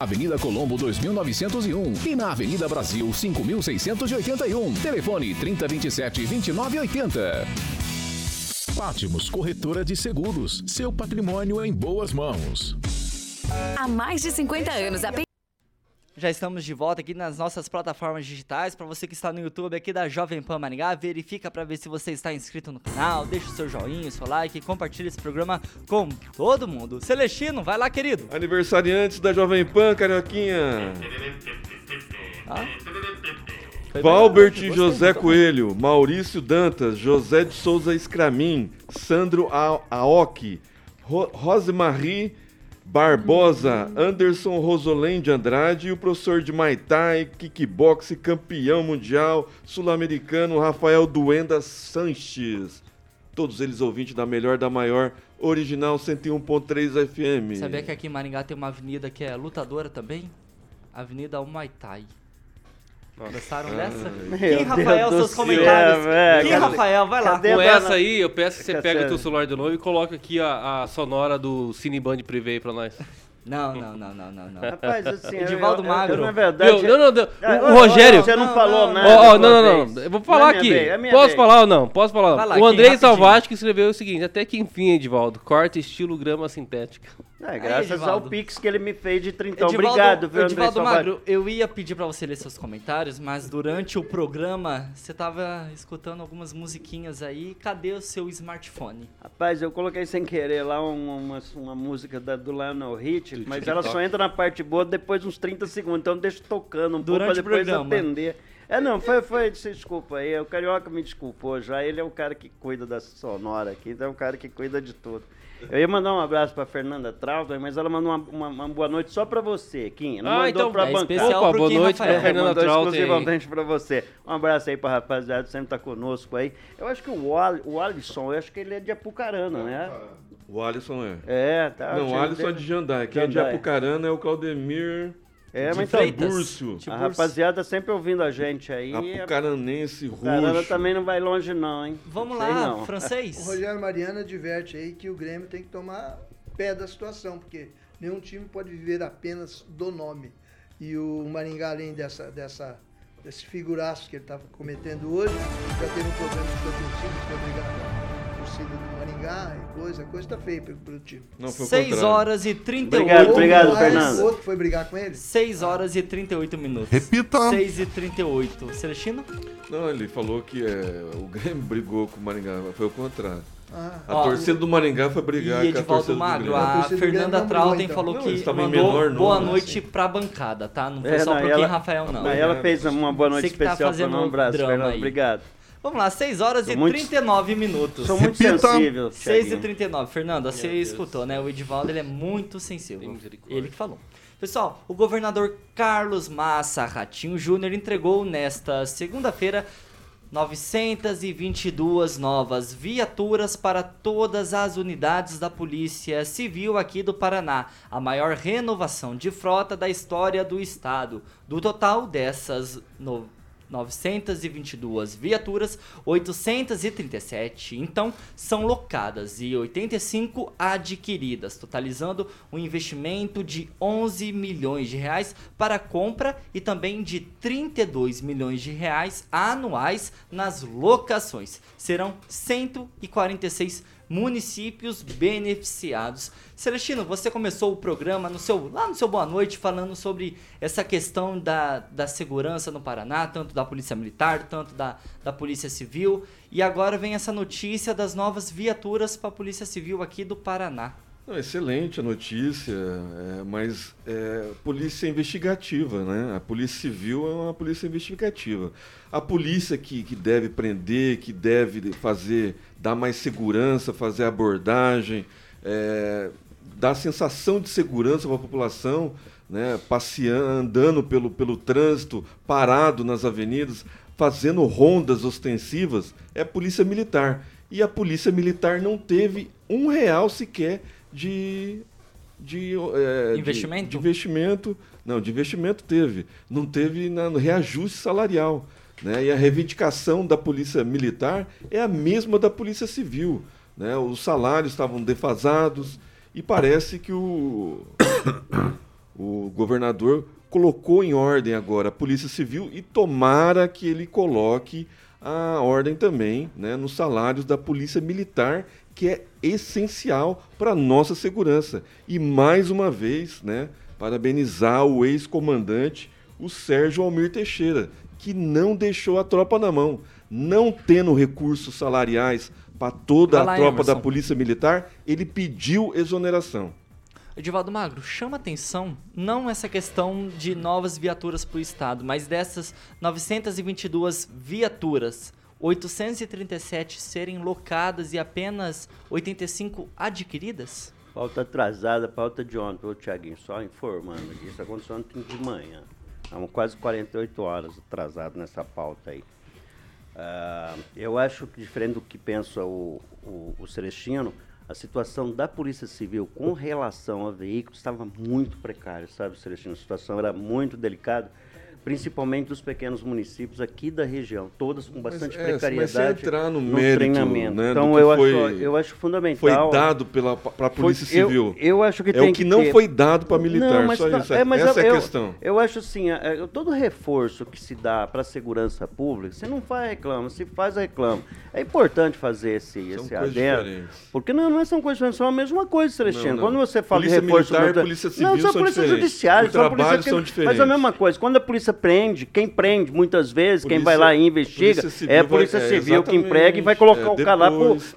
Avenida Colombo 2901 e na Avenida Brasil 5681. Telefone 3027 2980. Pátimos Corretora de Seguros. Seu patrimônio em boas mãos. Há mais de 50 anos, a Pe- Já estamos de volta aqui nas nossas plataformas digitais. Para você que está no YouTube aqui da Jovem Pan Maringá, verifica para ver se você está inscrito no canal, deixa o seu joinha, o seu like, compartilha esse programa com todo mundo. Celestino, vai lá, querido. Aniversariantes da Jovem Pan, Carioquinha. Ah? Valbert José. Coelho, Maurício Dantas, José de Souza Escramin, Sandro A- Aoki, Ro Rosemarie Barbosa, Anderson Rosolém de Andrade e o professor de Muay Thai, kickbox, campeão mundial, sul-americano, Rafael Duenda Sanches. Todos eles ouvintes da melhor da maior, original 101.3 FM. Sabia que aqui em Maringá tem uma avenida que é lutadora também? Avenida Muay Thai. Gostaram dessa? Meu Quem, Rafael, Deus seus céu, comentários? velho. Quem, Cadê- Rafael? Vai lá. cadê Com essa aí, eu peço que você pega o teu celular de novo e coloca aqui a, a sonora do Cineband Privé aí pra nós. Não, não, não, não, não, não. Rapaz, assim, eu- Edivaldo eu- eu- Magro. na verdade, Meu, não, não, não. Ah, O, ô, o Rogério. Você não, Não, falou não, nada. Ó, sua não, não, não. Eu vou Não falar é minha aqui. vez, é Posso vez. falar ou não? Posso falar? Lá, o Andrei rapidinho. Salvati que escreveu o seguinte: até que enfim, Edivaldo, corta estilo grama sintética. É, graças ao. Pix que ele me fez de trintão. Edivaldo, Obrigado, viu, André Edivaldo Salvati? Magro, eu ia pedir pra você ler seus comentários, mas durante o programa você tava escutando algumas musiquinhas aí. Cadê o seu smartphone? Rapaz, eu coloquei sem querer lá um- uma, uma música da, do Lionel Hit, mas ela só entra na parte boa depois de uns 30 segundos, então deixa tocando um Durante pouco pra depois programa. atender. É, não, foi, foi, desculpa aí, o Carioca me desculpou já, ele é o cara que cuida da sonora aqui, então é o cara que cuida de tudo. Eu ia mandar um abraço pra Fernanda Trauter, mas ela mandou uma, uma- uma boa noite só pra você, Kim. Não Ah, mandou então, pra é bancada. especial Opa, boa Kim noite pra Rafael. É, Fernanda aí. exclusivamente pra você. Um abraço aí pra rapaziada, sempre tá conosco aí. Eu acho que o, Al, o Alisson, eu acho que ele é de Apucarana, né? O Alisson é. É, tá. Não, o Alisson é de Jandai. Quem é de. Apucarana é o Claudemir É, de mas então, Tiburcio. a rapaziada sempre ouvindo a gente aí. Apucaranense, A Carana também não vai longe não, hein? Vamos Sei lá, não. O francês. Rogério Mariano adverte aí que o Grêmio tem que tomar pé da situação, porque nenhum time pode viver apenas do nome. E o Maringá, além dessa, dessa, desse figuraço que ele está cometendo hoje, já teve um problema torcida, foi obrigado torcida do Maringá e coisa, a coisa está feia pelo, pelo time. Não, foi o 6 contrário. horas e 38 Obrigado, obrigado, Fernando. Outro foi brigar com ele? 6 horas e 38 minutos. Repita. 6 e 38. Celestino? Não, ele falou que é, o Grêmio brigou com o Maringá, mas foi o contrário. Ah, A Ó, torcida do Maringá foi brigar E com a torcida do Magro, Grêmio. A a do Fernanda não Trautem então. falou Não, que em mandou menor boa número, noite assim. pra bancada, tá? Não foi É, só não, pro ela- Kim Rafael, não. Ela fez uma boa noite tá especial fazendo um abraço, drama Fernando. aí. Obrigado. Vamos lá, 6 horas e Sou muito- 39 minutos. Sou muito Repita. sensível, 6 e Thiaguinho. 39. Fernanda, você Deus. escutou, né? O Edivaldo ele é muito sensível. Ele que falou. Pessoal, o governador Carlos Massa Ratinho Júnior entregou nesta segunda-feira 922 novas viaturas para todas as unidades da Polícia Civil aqui do Paraná, a maior renovação de frota da história do estado. Do total dessas no- 922 viaturas, 837 então são locadas e 85 adquiridas, totalizando um investimento de 11 milhões de reais para compra e também de 32 milhões de reais anuais nas locações. Serão 146 municípios beneficiados. Celestino, você começou o programa no seu, lá no seu Boa Noite falando sobre essa questão da, da segurança no Paraná, tanto da Polícia Militar, tanto da, da Polícia Civil. E agora vem essa notícia das novas viaturas para a Polícia Civil aqui do Paraná. Não, excelente a notícia, é, mas é polícia investigativa, né? A polícia civil é uma polícia investigativa. A polícia que, que deve prender, que deve fazer, dar mais segurança, fazer abordagem, é, dar sensação de segurança para a população, né? Passeando, andando pelo, pelo trânsito, parado nas avenidas, fazendo rondas ostensivas, é a polícia militar. E a polícia militar não teve um real sequer de, de, é, de- Investimento? De, investimento. Não, de investimento teve. Não teve na, no reajuste salarial. Né? E a reivindicação da polícia militar é a mesma da polícia civil. Né? Os salários estavam defasados e parece que o, o governador colocou em ordem agora a Polícia Civil e tomara que ele coloque a ordem também né, nos salários da Polícia Militar, que é essencial para a nossa segurança. E mais uma vez, né, parabenizar o ex-comandante, o Sérgio Almir Teixeira, que não deixou a tropa na mão. Não tendo recursos salariais para toda a tropa da Emerson. Polícia Militar, ele pediu exoneração. Edivaldo Magro, chama atenção não essa questão de novas viaturas para o Estado, mas dessas 922 viaturas, 837 serem locadas e apenas 85 adquiridas? Pauta atrasada, pauta de ontem, ô Tiaguinho, só informando aqui. Isso aconteceu ontem de manhã. Estamos quase 48 horas atrasado nessa pauta aí. Ah, eu acho que, diferente do que pensa o, o, o Celestino, a situação da Polícia Civil com relação a veículos estava muito precária, sabe, Celestino? A situação era muito delicada, principalmente dos pequenos municípios aqui da região, todas com bastante é, mas sem precariedade entrar no mérito, treinamento. né, então que eu, foi- acho, eu acho fundamental. Foi dado para a Polícia Foi- eu- Civil. Eu, acho que é tem o que, não ter- foi dado para militar, Não, mas só tá- isso. é, mas Essa eu, é a eu- questão. Eu acho assim, é, é, todo reforço que se dá para a segurança pública, você não faz reclama, se faz reclama. É importante fazer esse, esse coisas adendo. diferentes. Porque não, não são coisas diferentes, são a mesma coisa, Celestino. Não, não. Quando você fala Polícia de reforço militar militar- polícia não, civil são são polícias diferentes. judiciárias, O são polícias são Mas diferentes. a mesma coisa, quando a polícia prende, quem prende muitas vezes, quem vai Polícia- lá e investiga, Polícia é a vai- polícia é, civil que emprega e vai colocar é, o cara lá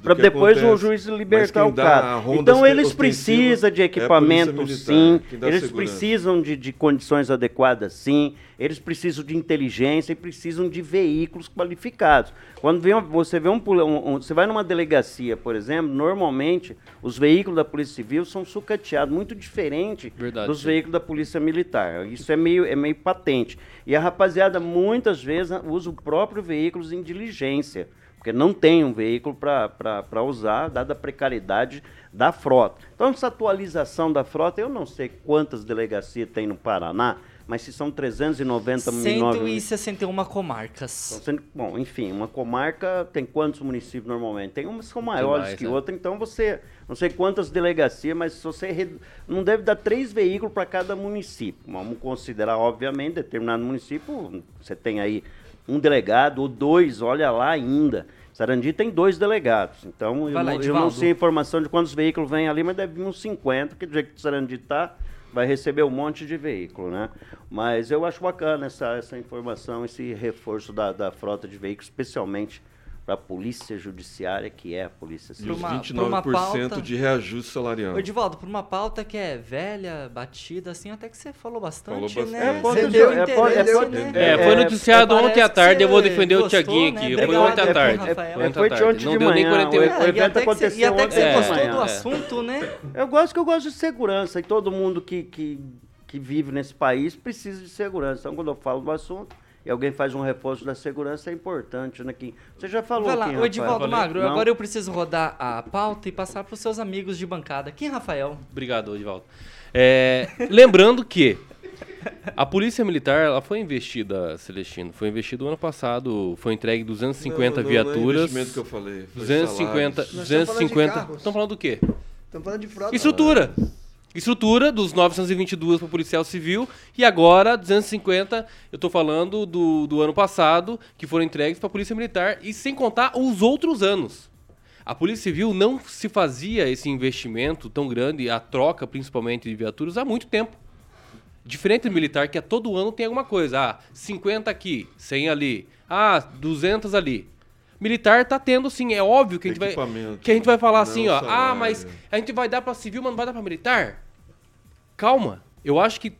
para depois o acontece. juiz Mas libertar o cara. Então eles precisam de é polícia equipamento militar, sim, eles segurança. precisam de, de condições adequadas sim. Eles precisam de inteligência e precisam de veículos qualificados. Quando vem, você vê um, um, um, você vai numa delegacia, por exemplo, normalmente os veículos da Polícia Civil são sucateados, muito diferente Verdade, dos sim. veículos da Polícia Militar. Isso é meio, é meio patente. E a rapaziada muitas vezes usa o próprio veículo em diligência, porque não tem um veículo para usar, dada a precariedade da frota. Então, essa atualização da frota, eu não sei quantas delegacias tem no Paraná, mas se são 390 milhões. 161 comarcas. sendo- Bom, enfim, uma comarca tem quantos municípios normalmente? Tem umas que são maiores mais, que é. outras, então você, não sei quantas delegacias, mas se você redu- não deve dar três veículos para cada município. Vamos considerar, obviamente, determinado município, você tem aí um delegado ou dois, olha lá ainda. Sarandi tem dois delegados, então eu, lá, não, eu não sei a informação de quantos veículos vêm ali, mas deve vir uns 50, que do jeito que o Sarandi está, vai receber um monte de veículo, né? Mas eu acho bacana essa, essa informação, esse reforço da, da frota de veículos, especialmente para a polícia judiciária, que é a polícia E civil. os Pra uma- 29% pra uma pauta- de reajuste salarial. Ô, Edivaldo, por uma pauta que é velha, batida, assim, até que você falou bastante, Falou né? bastante. É, pode Você deu é, é, interesse, pode- né? É, É, foi noticiado parece ontem à tarde, eu vou defender o gostou, Tiaguinho né? aqui. Obrigado, Foi ontem à tarde. Rafael. Foi ontem Foi à de tarde. ontem Não de deu nem manhã, 48 o É, e evento até que você, e até que você gostou do é. assunto, né? Eu gosto que eu gosto de segurança e todo mundo que, que, que vive nesse país precisa de segurança. Então, quando eu falo do assunto e alguém faz um reforço da segurança, é importante, né, Kim? Você já falou, Vai lá, Kim, Rafael? Edivaldo Falei. Magro, Não? agora eu preciso rodar a pauta e passar para os seus amigos de bancada. Quem, Rafael? Obrigado, Edivaldo. É, lembrando que a Polícia Militar ela foi investida, Celestino, foi investida o ano passado, foi entregue 250 Não, não, não é viaturas. investimento que eu falei, foi 250, salários. Nós estamos falando de 250. carros. Estão falando do quê? Estamos falando de frota. Estrutura. Estrutura dos 922 para policial civil e agora 250, eu tô falando do, do ano passado, que foram entregues para a Polícia Militar e sem contar os outros anos. A Polícia Civil não se fazia esse investimento tão grande, a troca principalmente de viaturas, há muito tempo. Diferente do militar, que a todo ano tem alguma coisa. Ah, 50 aqui, 100 ali. Ah, 200 ali. Militar tá tendo sim, é óbvio que a gente vai que a gente vai falar assim, ó, ah, salário. mas a gente vai dar pra civil, mas não vai dar pra militar? Calma. Eu acho que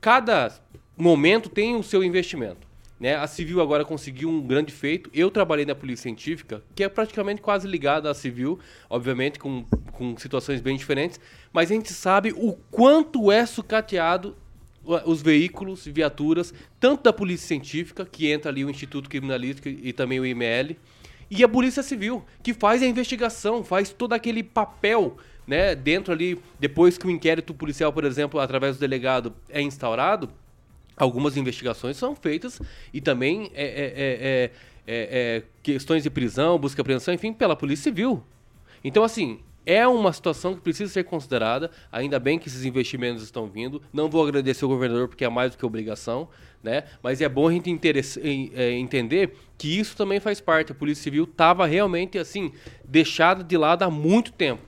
cada momento tem o seu investimento. Né? A civil agora conseguiu um grande feito. Eu trabalhei na polícia científica, que é praticamente quase ligada à civil, obviamente com, com situações bem diferentes, mas a gente sabe o quanto é sucateado os veículos, viaturas, tanto da polícia científica, que entra ali o Instituto Criminalístico e também o IML, e a polícia civil, que faz a investigação, faz todo aquele papel, né, dentro ali, depois que o inquérito policial, por exemplo, através do delegado é instaurado, algumas investigações são feitas e também é, é- é- é- é- é questões de prisão, busca e apreensão, enfim, pela Polícia Civil. Então, assim, é uma situação que precisa ser considerada. Ainda bem que esses investimentos estão vindo. Não vou agradecer o governador porque é mais do que obrigação, né? Mas é bom a gente entender que isso também faz parte. A Polícia Civil estava realmente assim deixada de lado há muito tempo.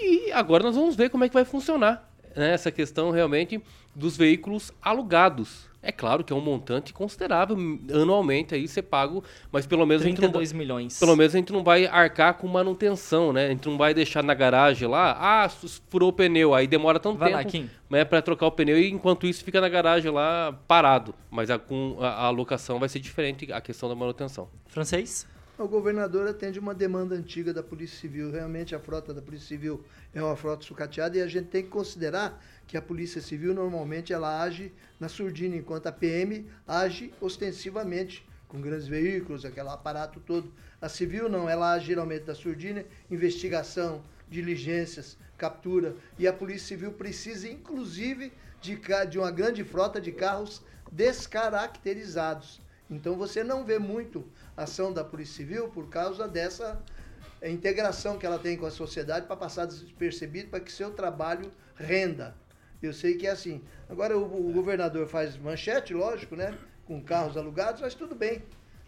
E agora nós vamos ver como é que vai funcionar né, essa questão realmente dos veículos alugados. É claro que é um montante considerável anualmente aí ser pago, mas pelo menos a gente não, 32 milhões. pelo menos a gente não vai arcar com manutenção, né? A gente não vai deixar na garagem lá, ah, furou o pneu, aí demora tanto Vai tempo né, para trocar o pneu e enquanto isso fica na garagem lá parado. Mas a, com a, a alocação vai ser diferente a questão da manutenção. Francês? O governador atende uma demanda antiga da Polícia Civil. Realmente a frota da Polícia Civil é uma frota sucateada e a gente tem que considerar que a Polícia Civil normalmente ela age na surdina, enquanto a PM age ostensivamente com grandes veículos, aquele aparato todo. A Civil não, ela age geralmente na surdina, investigação, diligências, captura. E a Polícia Civil precisa, inclusive, de, de uma grande frota de carros descaracterizados. Então você não vê muito ação da Polícia Civil por causa dessa integração que ela tem com a sociedade para passar despercebido para que seu trabalho renda. Eu sei que é assim. Agora o, o governador faz manchete, lógico, né? Com carros alugados, mas tudo bem.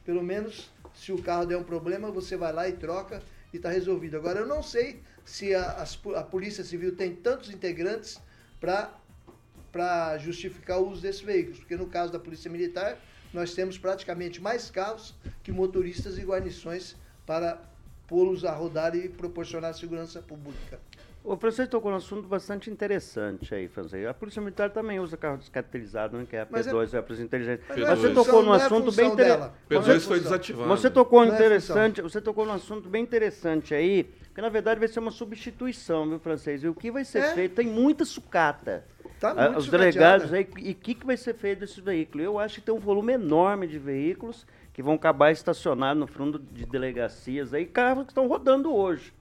Pelo menos se o carro der um problema, você vai lá e troca e está resolvido. Agora eu não sei se a, po- a Polícia Civil tem tantos integrantes para justificar o uso desses veículos, porque no caso da Polícia Militar, nós temos praticamente mais carros que motoristas e guarnições para pô-los a rodar e proporcionar segurança pública. O francês tocou num assunto bastante interessante aí, francês. A Polícia Militar também usa carro descaracterizado, né? Que é a Mas é- P2, é a Polícia Inteligente. Mas Mas é você tocou num é assunto função bem interessante. dela. P2 Não é foi desativado. Você tocou Não é interessante, você tocou num assunto bem interessante aí, que na verdade vai ser uma substituição, viu, francês? E o que vai ser É. feito? Tem muita sucata. Tá muito Os delegados aí, e o que, que vai ser feito desses veículos? Eu acho que tem um volume enorme de veículos que vão acabar estacionados no fundo de delegacias aí, carros que estão rodando hoje.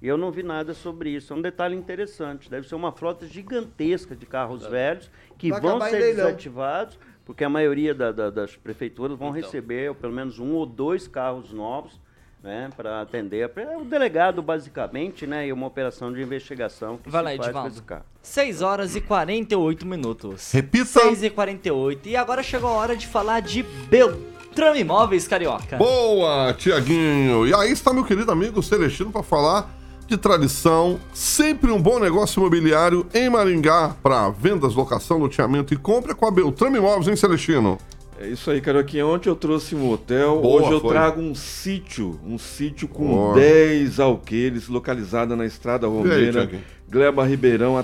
E eu não vi nada sobre isso. É um detalhe interessante. Deve ser uma frota gigantesca de carros velhos que Vai vão ser desativados, porque a maioria da- da- das prefeituras vão Então. receber pelo menos um ou dois carros novos né, para atender. É o delegado, basicamente, né, e uma operação de investigação que Vai se lá, faz com Edivaldo. esse carro. 6 horas e 48 minutos. Repita. 6 e 48. E agora chegou a hora de falar de Beltrame Imóveis, Carioca. Boa, Tiaguinho. E aí está meu querido amigo Celestino para falar de tradição, sempre um bom negócio imobiliário em Maringá para vendas, locação, loteamento e compra com a Beltrame Imóveis, hein, Celestino? É isso aí, Carioquinha. Ontem eu trouxe um hotel, Boa, hoje eu foi. trago um sítio, um sítio com Boa. 10 alqueires, localizada na Estrada Romeira? Gleba Ribeirão,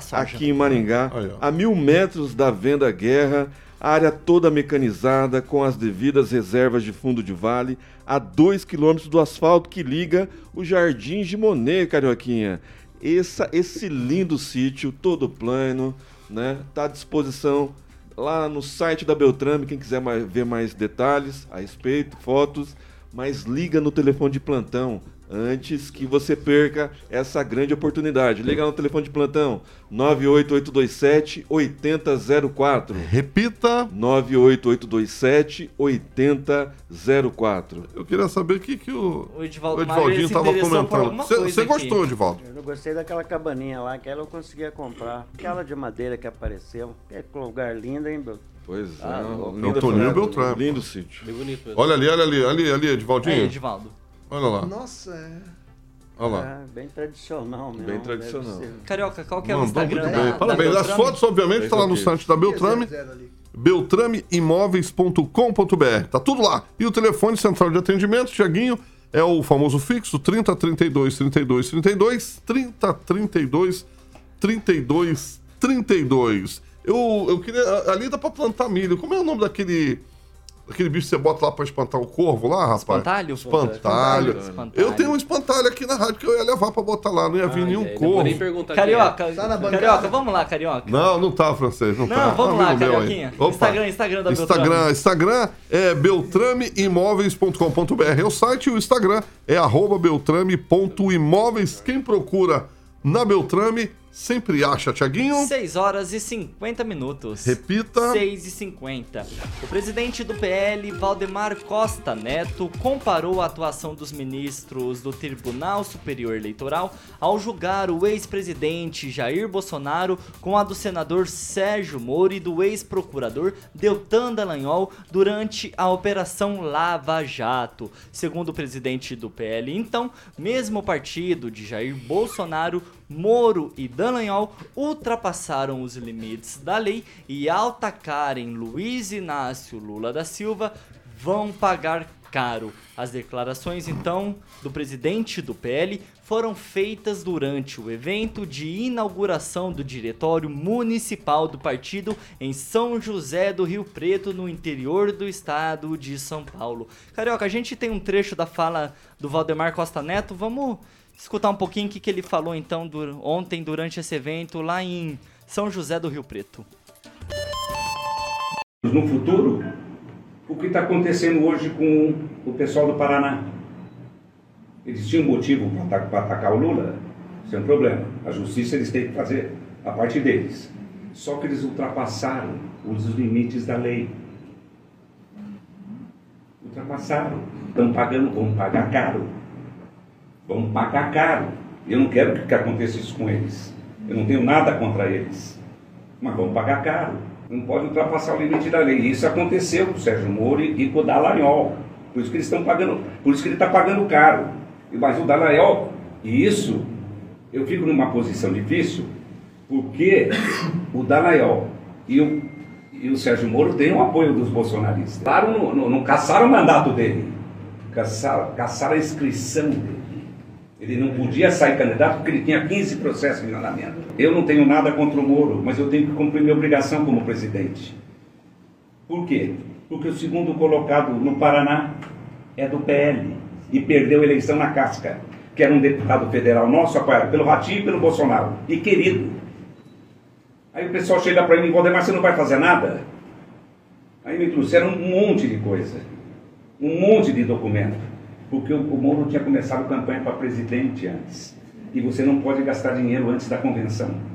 soja. aqui em Maringá, Aí, a mil metros da Venda Guerra, área toda mecanizada, com as devidas reservas de fundo de vale, a 2 quilômetros do asfalto que liga o Jardim de Monet, Carioquinha. Essa, esse lindo sítio, todo plano, né? Tá à disposição lá no site da Beltrame, quem quiser ver mais detalhes a respeito, fotos, mas liga no telefone de plantão antes que você perca essa grande oportunidade. Liga no telefone de plantão 98827 8004. Repita. 98827 8004. Eu queria saber o que, que o, O Edivaldo o Edvaldinho Maia se estava comentando. Você gostou, Edivaldo? Eu gostei daquela cabaninha lá, aquela eu conseguia comprar. Aquela de madeira que apareceu. Que lugar lindo, hein, meu? Pois é, Ah, família, Beltrame. Lindo sítio. Olha ali, olha ali, ali, ali, Edvaldinho. Aí, Edivaldo. Olha lá, Nossa, é. olha lá. É, bem tradicional mesmo. Bem tradicional. Carioca, qual que é o Mandou Instagram muito da, bem. da Parabéns. As Beltrame? fotos, obviamente, Bem está lá no site da Beltrame. Beltrameimóveis.com.br. Tá tudo lá. E o telefone central de atendimento, Tiaguinho, é o famoso fixo 30 32 32 32 30 32 32 32. Eu, eu queria. Ali dá pra plantar milho. Como é o nome daquele. Aquele bicho que você bota lá pra espantar o corvo lá, rapaz? Espantalho? Espantalho. Espantalho. Eu tenho um espantalho aqui na rádio que eu ia levar pra botar lá, não ia vir Ah, nenhum é, não vou corvo. nem perguntar Carioca, Tá na bancada. Carioca, vamos lá, Carioca. Não, não tá, francês. Não, Não, tá. vamos Um lá. Carioquinha. Opa. Instagram, Instagram da Instagram, Beltrame. Instagram é beltrameimóveis.com.br é o site e o Instagram é arroba beltrame.imóveis. Quem procura na Beltrame sempre acha, Tiaguinho. 6 horas e 50 minutos. Repita. 6 e 50. O presidente do PL, Valdemar Costa Neto, comparou a atuação dos ministros do Tribunal Superior Eleitoral ao julgar o ex-presidente Jair Bolsonaro com a do senador Sérgio Moro e do ex-procurador Deltan Dallagnol durante a Operação Lava Jato. Segundo o presidente do PL, então, mesmo o partido de Jair Bolsonaro Moro e Dallagnol ultrapassaram os limites da lei e ao atacarem Luiz Inácio Lula da Silva vão pagar caro. As declarações então do presidente do PL foram feitas durante o evento de inauguração do diretório municipal do partido em São José do Rio Preto, no interior do estado de São Paulo. Carioca, a gente tem um trecho da fala do Valdemar Costa Neto, vamos escutar um pouquinho o que, que ele falou então dur- ontem durante esse evento lá em São José do Rio Preto. no futuro o que está acontecendo hoje com o pessoal do Paraná. Eles tinham motivo para atacar o Lula, sem problema. A justiça eles têm que fazer a parte deles. Só que eles ultrapassaram os limites da lei. Ultrapassaram. Estão pagando, vão pagar caro. Vão pagar caro. Eu não quero que, que aconteça isso com eles. Eu não tenho nada contra eles. Mas vão pagar caro. Não pode ultrapassar o limite da lei. Isso aconteceu com o Sérgio Moro e com o Dallagnol. Por isso que eles estão pagando, por isso que ele está pagando caro. Mas o Dallagnol, e isso, eu fico numa posição difícil, porque o Dallagnol e o, e o Sérgio Moro têm o apoio dos bolsonaristas. Claro, não, não, não caçaram o mandato dele, caçaram, caçaram a inscrição dele. Ele não podia sair candidato porque ele tinha 15 processos em andamento. Eu não tenho nada contra o Moro, mas eu tenho que cumprir minha obrigação como presidente. Por quê? Porque o segundo colocado no Paraná é do PL e perdeu a eleição na casca, que era um deputado federal nosso, apoiado pelo Ratinho e pelo Bolsonaro, e querido. Aí o pessoal chega para mim, Valdemar, você não vai fazer nada? Aí me trouxeram um monte de coisa, um monte de documento, porque o, o Moro tinha começado campanha para presidente antes, e você não pode gastar dinheiro antes da convenção.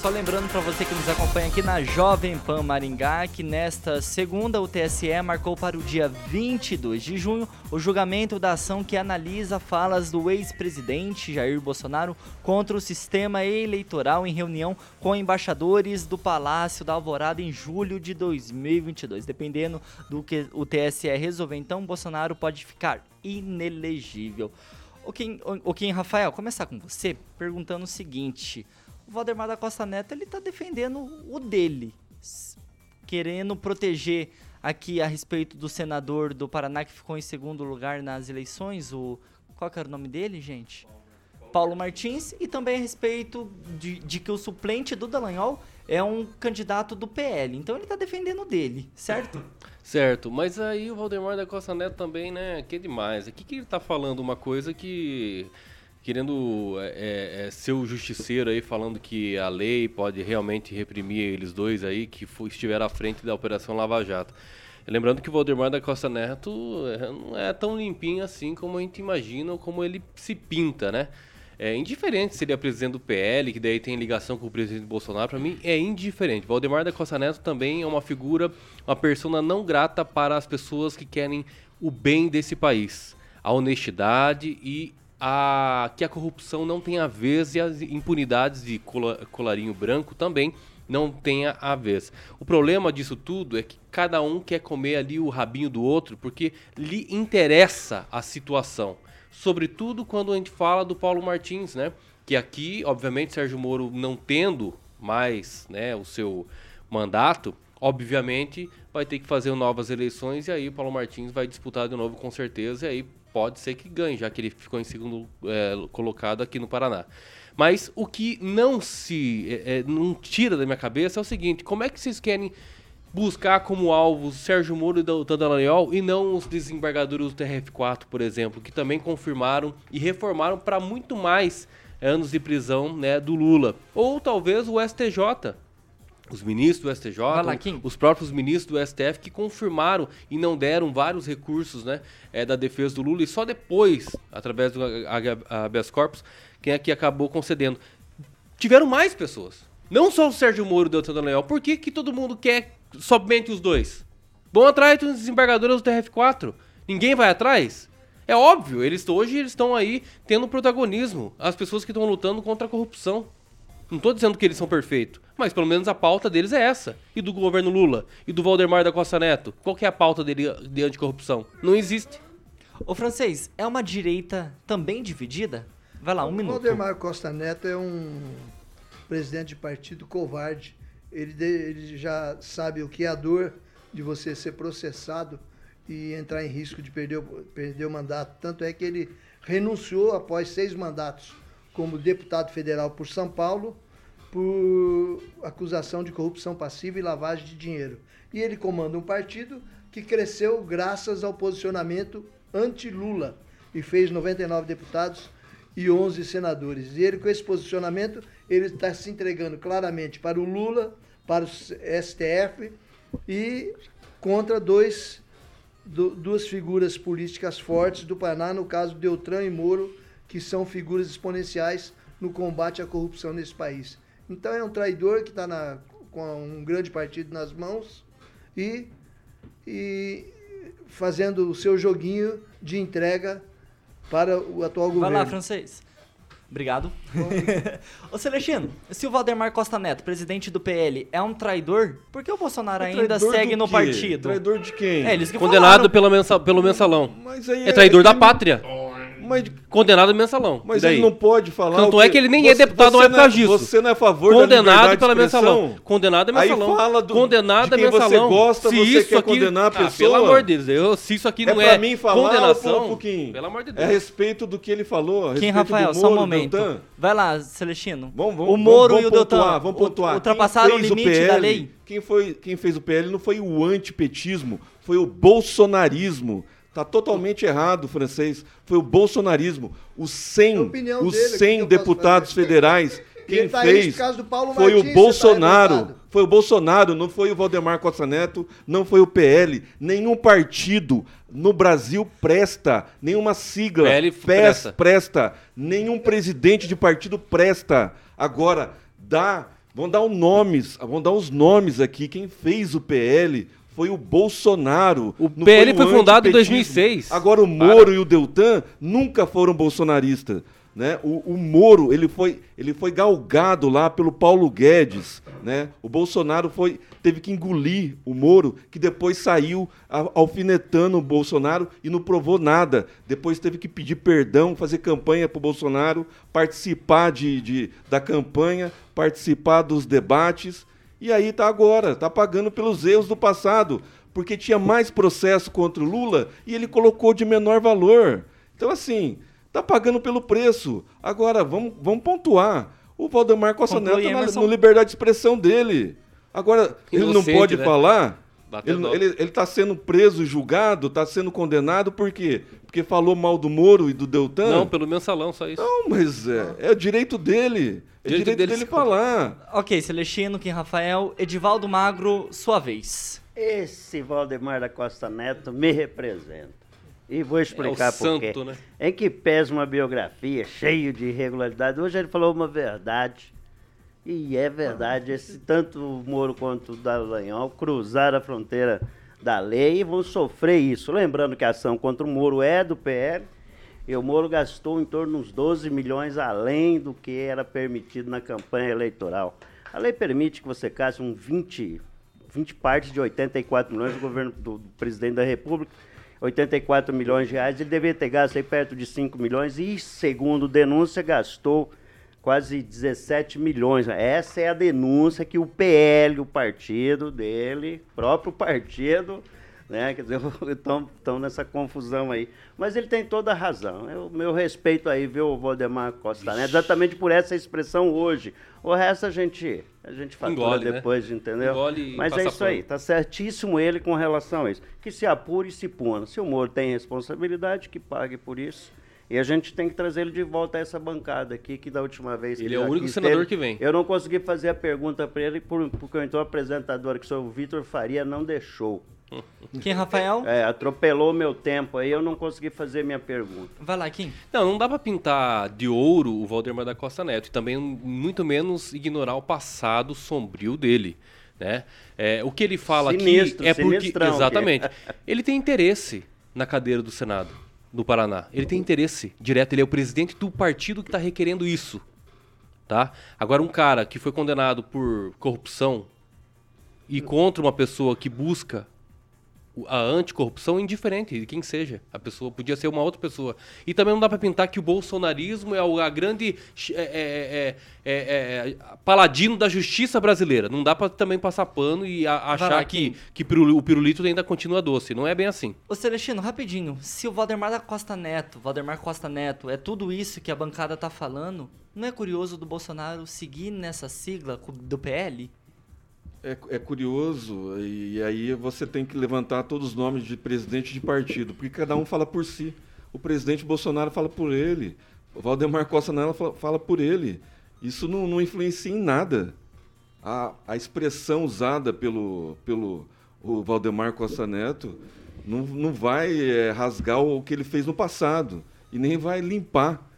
Só lembrando para você que nos acompanha aqui na Jovem Pan Maringá que nesta segunda o TSE marcou para o dia 22 de junho o julgamento da ação que analisa falas do ex-presidente Jair Bolsonaro contra o sistema eleitoral em reunião com embaixadores do Palácio da Alvorada em julho de 2022. Dependendo do que o TSE resolver, então Bolsonaro pode ficar inelegível. O Kim, o, Kim Rafael, começar com você perguntando o seguinte: Valdemar da Costa Neto ele tá defendendo o dele, querendo proteger aqui a respeito do senador do Paraná que ficou em segundo lugar nas eleições, o qual era o nome dele, gente? Paulo Martins e também a respeito de, de que o suplente do Dallagnol é um candidato do PL. Então ele tá defendendo dele, certo? Certo, mas aí o Valdemar da Costa Neto também, né, que é demais. Aqui que ele tá falando uma coisa que querendo é, é, ser o justiceiro aí, falando que a lei pode realmente reprimir eles dois aí, que foi, estiveram à frente da Operação Lava Jato. Lembrando que o Valdemar da Costa Neto é, não é tão limpinho assim como a gente imagina ou como ele se pinta, né? É indiferente se ele é presidente do PL, que daí tem ligação com o presidente Bolsonaro, para mim é indiferente. Valdemar da Costa Neto também é uma figura, uma persona não grata para as pessoas que querem o bem desse país. A honestidade e a, que a corrupção não tenha vez e as impunidades de colarinho branco também não tenha a vez. O problema disso tudo é que cada um quer comer ali o rabinho do outro porque lhe interessa a situação. Sobretudo quando a gente fala do Paulo Martins, né? Que aqui, obviamente, Sérgio Moro não tendo mais né, o seu mandato, obviamente vai ter que fazer novas eleições e aí o Paulo Martins vai disputar de novo com certeza e aí pode ser que ganhe, já que ele ficou em segundo é, colocado aqui no Paraná. Mas o que não se é, não tira da minha cabeça é o seguinte: como é que vocês querem buscar como alvo Sérgio Moro e Doutor Dallagnol e não os desembargadores do TRF4, por exemplo, que também confirmaram e reformaram para muito mais anos de prisão né, do Lula? Ou talvez o STJ, os ministros do STJ, lá, os próprios ministros do STF que confirmaram e não deram vários recursos né, é, da defesa do Lula e só depois, através do habeas corpus, quem é que acabou concedendo. Tiveram mais pessoas. Não só o Sérgio Moro e o Deltan Leal. Por que, que todo mundo quer somente os dois? Vão atrás dos desembargadores do TRF4. Ninguém vai atrás? É óbvio, eles hoje eles estão aí tendo protagonismo. As pessoas que estão lutando contra a corrupção. Não estou dizendo que eles são perfeitos, mas pelo menos a pauta deles é essa. E do governo Lula? E do Valdemar da Costa Neto? Qual que é a pauta dele de anticorrupção? Não existe. Ô francês, é uma direita também dividida? Vai lá, um o minuto. Valdemar Costa Neto é um presidente de partido covarde. Ele, ele já sabe o que é a dor de você ser processado e entrar em risco de perder, perder o mandato. Tanto é que ele renunciou após seis mandatos como deputado federal por São Paulo por acusação de corrupção passiva e lavagem de dinheiro. E ele comanda um partido que cresceu graças ao posicionamento anti-Lula e fez 99 deputados e 11 senadores. E ele, com esse posicionamento, ele está se entregando claramente para o Lula, para o STF e contra dois, duas figuras políticas fortes do Paraná, no caso Deltran e Moro, que são figuras exponenciais no combate à corrupção nesse país. Então é um traidor que está com um grande partido nas mãos e, e fazendo o seu joguinho de entrega para o atual Vai governo. Vai lá, francês. Obrigado. Ô Celestino, se o Valdemar Costa Neto, presidente do PL, é um traidor, por que o Bolsonaro é ainda segue no quê? partido? Traidor de quem? É, eles que Condenado falaram. pela mensa, pelo mensalão. Mas aí É traidor da pátria. Mas, condenado mensalão. mas ele não pode falar. Tanto é que ele nem é você- deputado é não por causa disso. Você não é a favor Condenado pela mensalão. Condenado é Aí mensalão. fala do, Condenado de é quem mensalão. você gosta, se você isso quer aqui... condenar a Ah, pessoa. pelo amor de Deus, eu, se isso aqui É não pra é mim falar, condenação, Puquinho, pelo amor de É a Deus. respeito do que ele falou. a Quem, respeito do Rafael? Só um momento. Deltan. Vai lá, Celestino. Vamos, vamos, o Moro vamos e o Deltan pontuar, vamos pontuar. ultrapassaram o limite da lei? Quem, foi, quem fez o PL não foi o antipetismo, foi o bolsonarismo. Tá totalmente errado, francês. Foi o bolsonarismo. Os 100, É a opinião os dele, o que 100 eu posso deputados federais, quem tá fez caso do Paulo foi Martins, o tá Bolsonaro. revoltado. Foi o Bolsonaro, não foi o Valdemar Costa Neto, não foi o PL. Nenhum partido no Brasil presta, nenhuma sigla PL pes- presta. presta, nenhum presidente de partido presta. Agora, dá, vão dar os nomes, vão dar os nomes aqui. Quem fez o PL foi o Bolsonaro. O não PL foi fundado em antipetismo. 2006. Agora, o Moro e o Deltan nunca foram bolsonaristas. Né? O, o Moro ele foi, ele foi galgado lá pelo Paulo Guedes. Né? O Bolsonaro foi, teve que engolir o Moro, que depois saiu alfinetando o Bolsonaro e não provou nada. Depois teve que pedir perdão, fazer campanha para o Bolsonaro, participar de, de- da campanha, participar dos debates. E aí tá agora, tá pagando pelos erros do passado, porque tinha mais processo contra o Lula e ele colocou de menor valor. Então assim, tá pagando pelo preço. Agora vamos, vamos pontuar. O Valdemar Costa Neto tá na, Emerson. no liberdade de expressão dele. Agora ele não Inocente, pode né? falar. Até Ele, dó. ele, ele tá sendo preso, julgado, tá sendo condenado por quê? Porque falou mal do Moro e do Deltan? Não, pelo mensalão, só isso. Não, mas é, é o direito dele. É Direito direito, dele dele, falar. Ok, Celestino, Kim Rafael, Edivaldo Magro, sua vez. Esse Valdemar da Costa Neto me representa. E vou explicar É por quê. santo, né? Em que pesa uma biografia cheia de irregularidades. Hoje ele falou uma verdade. E é verdade. Esse, tanto o Moro quanto o Dallagnol cruzaram a fronteira da lei e vão sofrer isso. Lembrando que a ação contra o Moro é do PL. E o Moro gastou em torno de uns 12 milhões além do que era permitido na campanha eleitoral. A lei permite que você casse um 20, 20 partes de 84 milhões do governo do, do presidente da República. 84 milhões de reais, ele deveria ter gasto aí perto de 5 milhões e, segundo denúncia, gastou quase 17 milhões. Essa é a denúncia que o PL, o partido dele, próprio partido, né, quer dizer, estão nessa confusão aí. Mas ele tem toda a razão. Eu, meu respeito aí, viu, Valdemar Costa Neto, exatamente por essa expressão hoje. O resto a gente, a gente fatura Engole, né? depois, entendeu? Engole Mas é isso aí, tá certíssimo ele com relação a isso. Que se apure e se puna. Se o Moro tem responsabilidade, que pague por isso. E a gente tem que trazer ele de volta a essa bancada aqui, que da última vez Ele é o único senador que vem. Eu não consegui fazer a pergunta para ele, por- porque então o apresentador, que sou o Vitor Faria, não deixou. Kim Rafael, É, atropelou meu tempo aí, eu não consegui fazer minha pergunta. vai lá, Kim. Não, não dá pra pintar de ouro o Valdemar da Costa Neto e também muito menos ignorar o passado sombrio dele, né? É, o que ele fala Sinistro, aqui é porque exatamente. Ele tem interesse na cadeira do Senado do Paraná. Ele tem interesse direto, ele é o presidente do partido que está requerendo isso, tá? Agora um cara que foi condenado por corrupção e contra uma pessoa que busca a anticorrupção é indiferente de quem seja. A pessoa podia ser uma outra pessoa. E também não dá para pintar que o bolsonarismo é o a grande é, é, é, é, é, paladino da justiça brasileira. Não dá para também passar pano e a- achar lá, que, que o pirulito ainda continua doce. Não é bem assim. Ô Celestino, rapidinho, se o Valdemar da Costa Neto, Valdemar Costa Neto, é tudo isso que a bancada tá falando, não é curioso do Bolsonaro seguir nessa sigla do PL? É, é curioso, e aí você tem que levantar todos os nomes de presidente de partido, porque cada um fala por si. O presidente Bolsonaro fala por ele, o Valdemar Costa Neto fala, fala por ele. Isso não, não influencia em nada. A, a expressão usada pelo, pelo o Valdemar Costa Neto não, não vai é, rasgar o que ele fez no passado e nem vai limpar.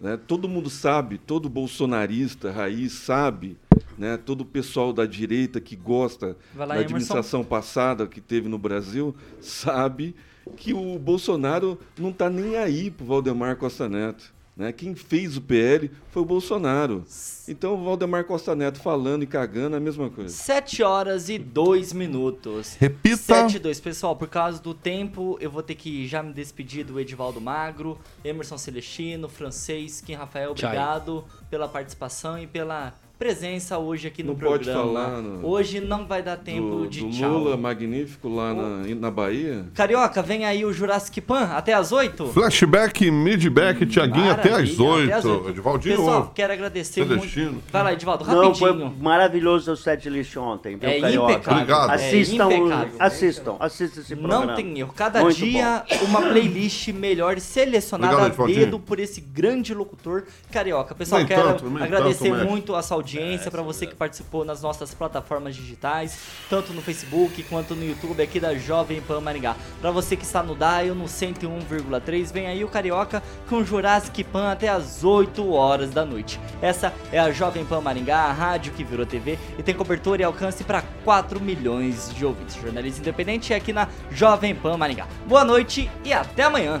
né? Todo mundo sabe, todo bolsonarista raiz sabe, né? todo o pessoal da direita que gosta da Emerson. administração passada que teve no Brasil sabe que o Bolsonaro não está nem aí pro Valdemar Costa Neto. Né? Quem fez o PL foi o Bolsonaro. Então o Valdemar Costa Neto falando e cagando é a mesma coisa. 7 horas e 2 minutos. Repita. 7 e 2. Pessoal, por causa do tempo, eu vou ter que já me despedir do Edivaldo Magro, Emerson Celestino, Francês, Kim Rafael, Tchau. obrigado pela participação e pela presença hoje aqui no Não pode programa. falar no- Hoje não vai dar tempo Do, de do tchau. Lula magnífico lá na, na Bahia. Carioca, vem aí o Jurassic Pan até as 8? Flashback, midback, Tiaguinho até às Maravilha, 8. Edivaldinho. Pessoal, quero agradecer Celestino. muito. Vai lá, Edivaldo, Não, foi rapidinho. maravilhoso o set list ontem, viu, É Carioca? impecável. Obrigado. Assistam, É impecável. assistam, assistam esse programa. Não tem erro. Cada Muito dia uma playlist melhor selecionada Obrigado, a dedo por esse grande locutor carioca. Pessoal, Nem quero tanto, agradecer tanto, muito a essa audiência para você que participou nas nossas plataformas digitais, tanto no Facebook quanto no YouTube aqui da Jovem Pan Maringá. Para você que está no Dial no 101,3, vem aí o carioca com Jurassic Pan até as 8 horas da noite. Essa é a Jovem Pan Maringá, a rádio que virou TV e tem cobertura e alcance para 4 milhões de ouvintes. Jornalismo independente é aqui na Jovem Pan Maringá. Boa noite e até amanhã.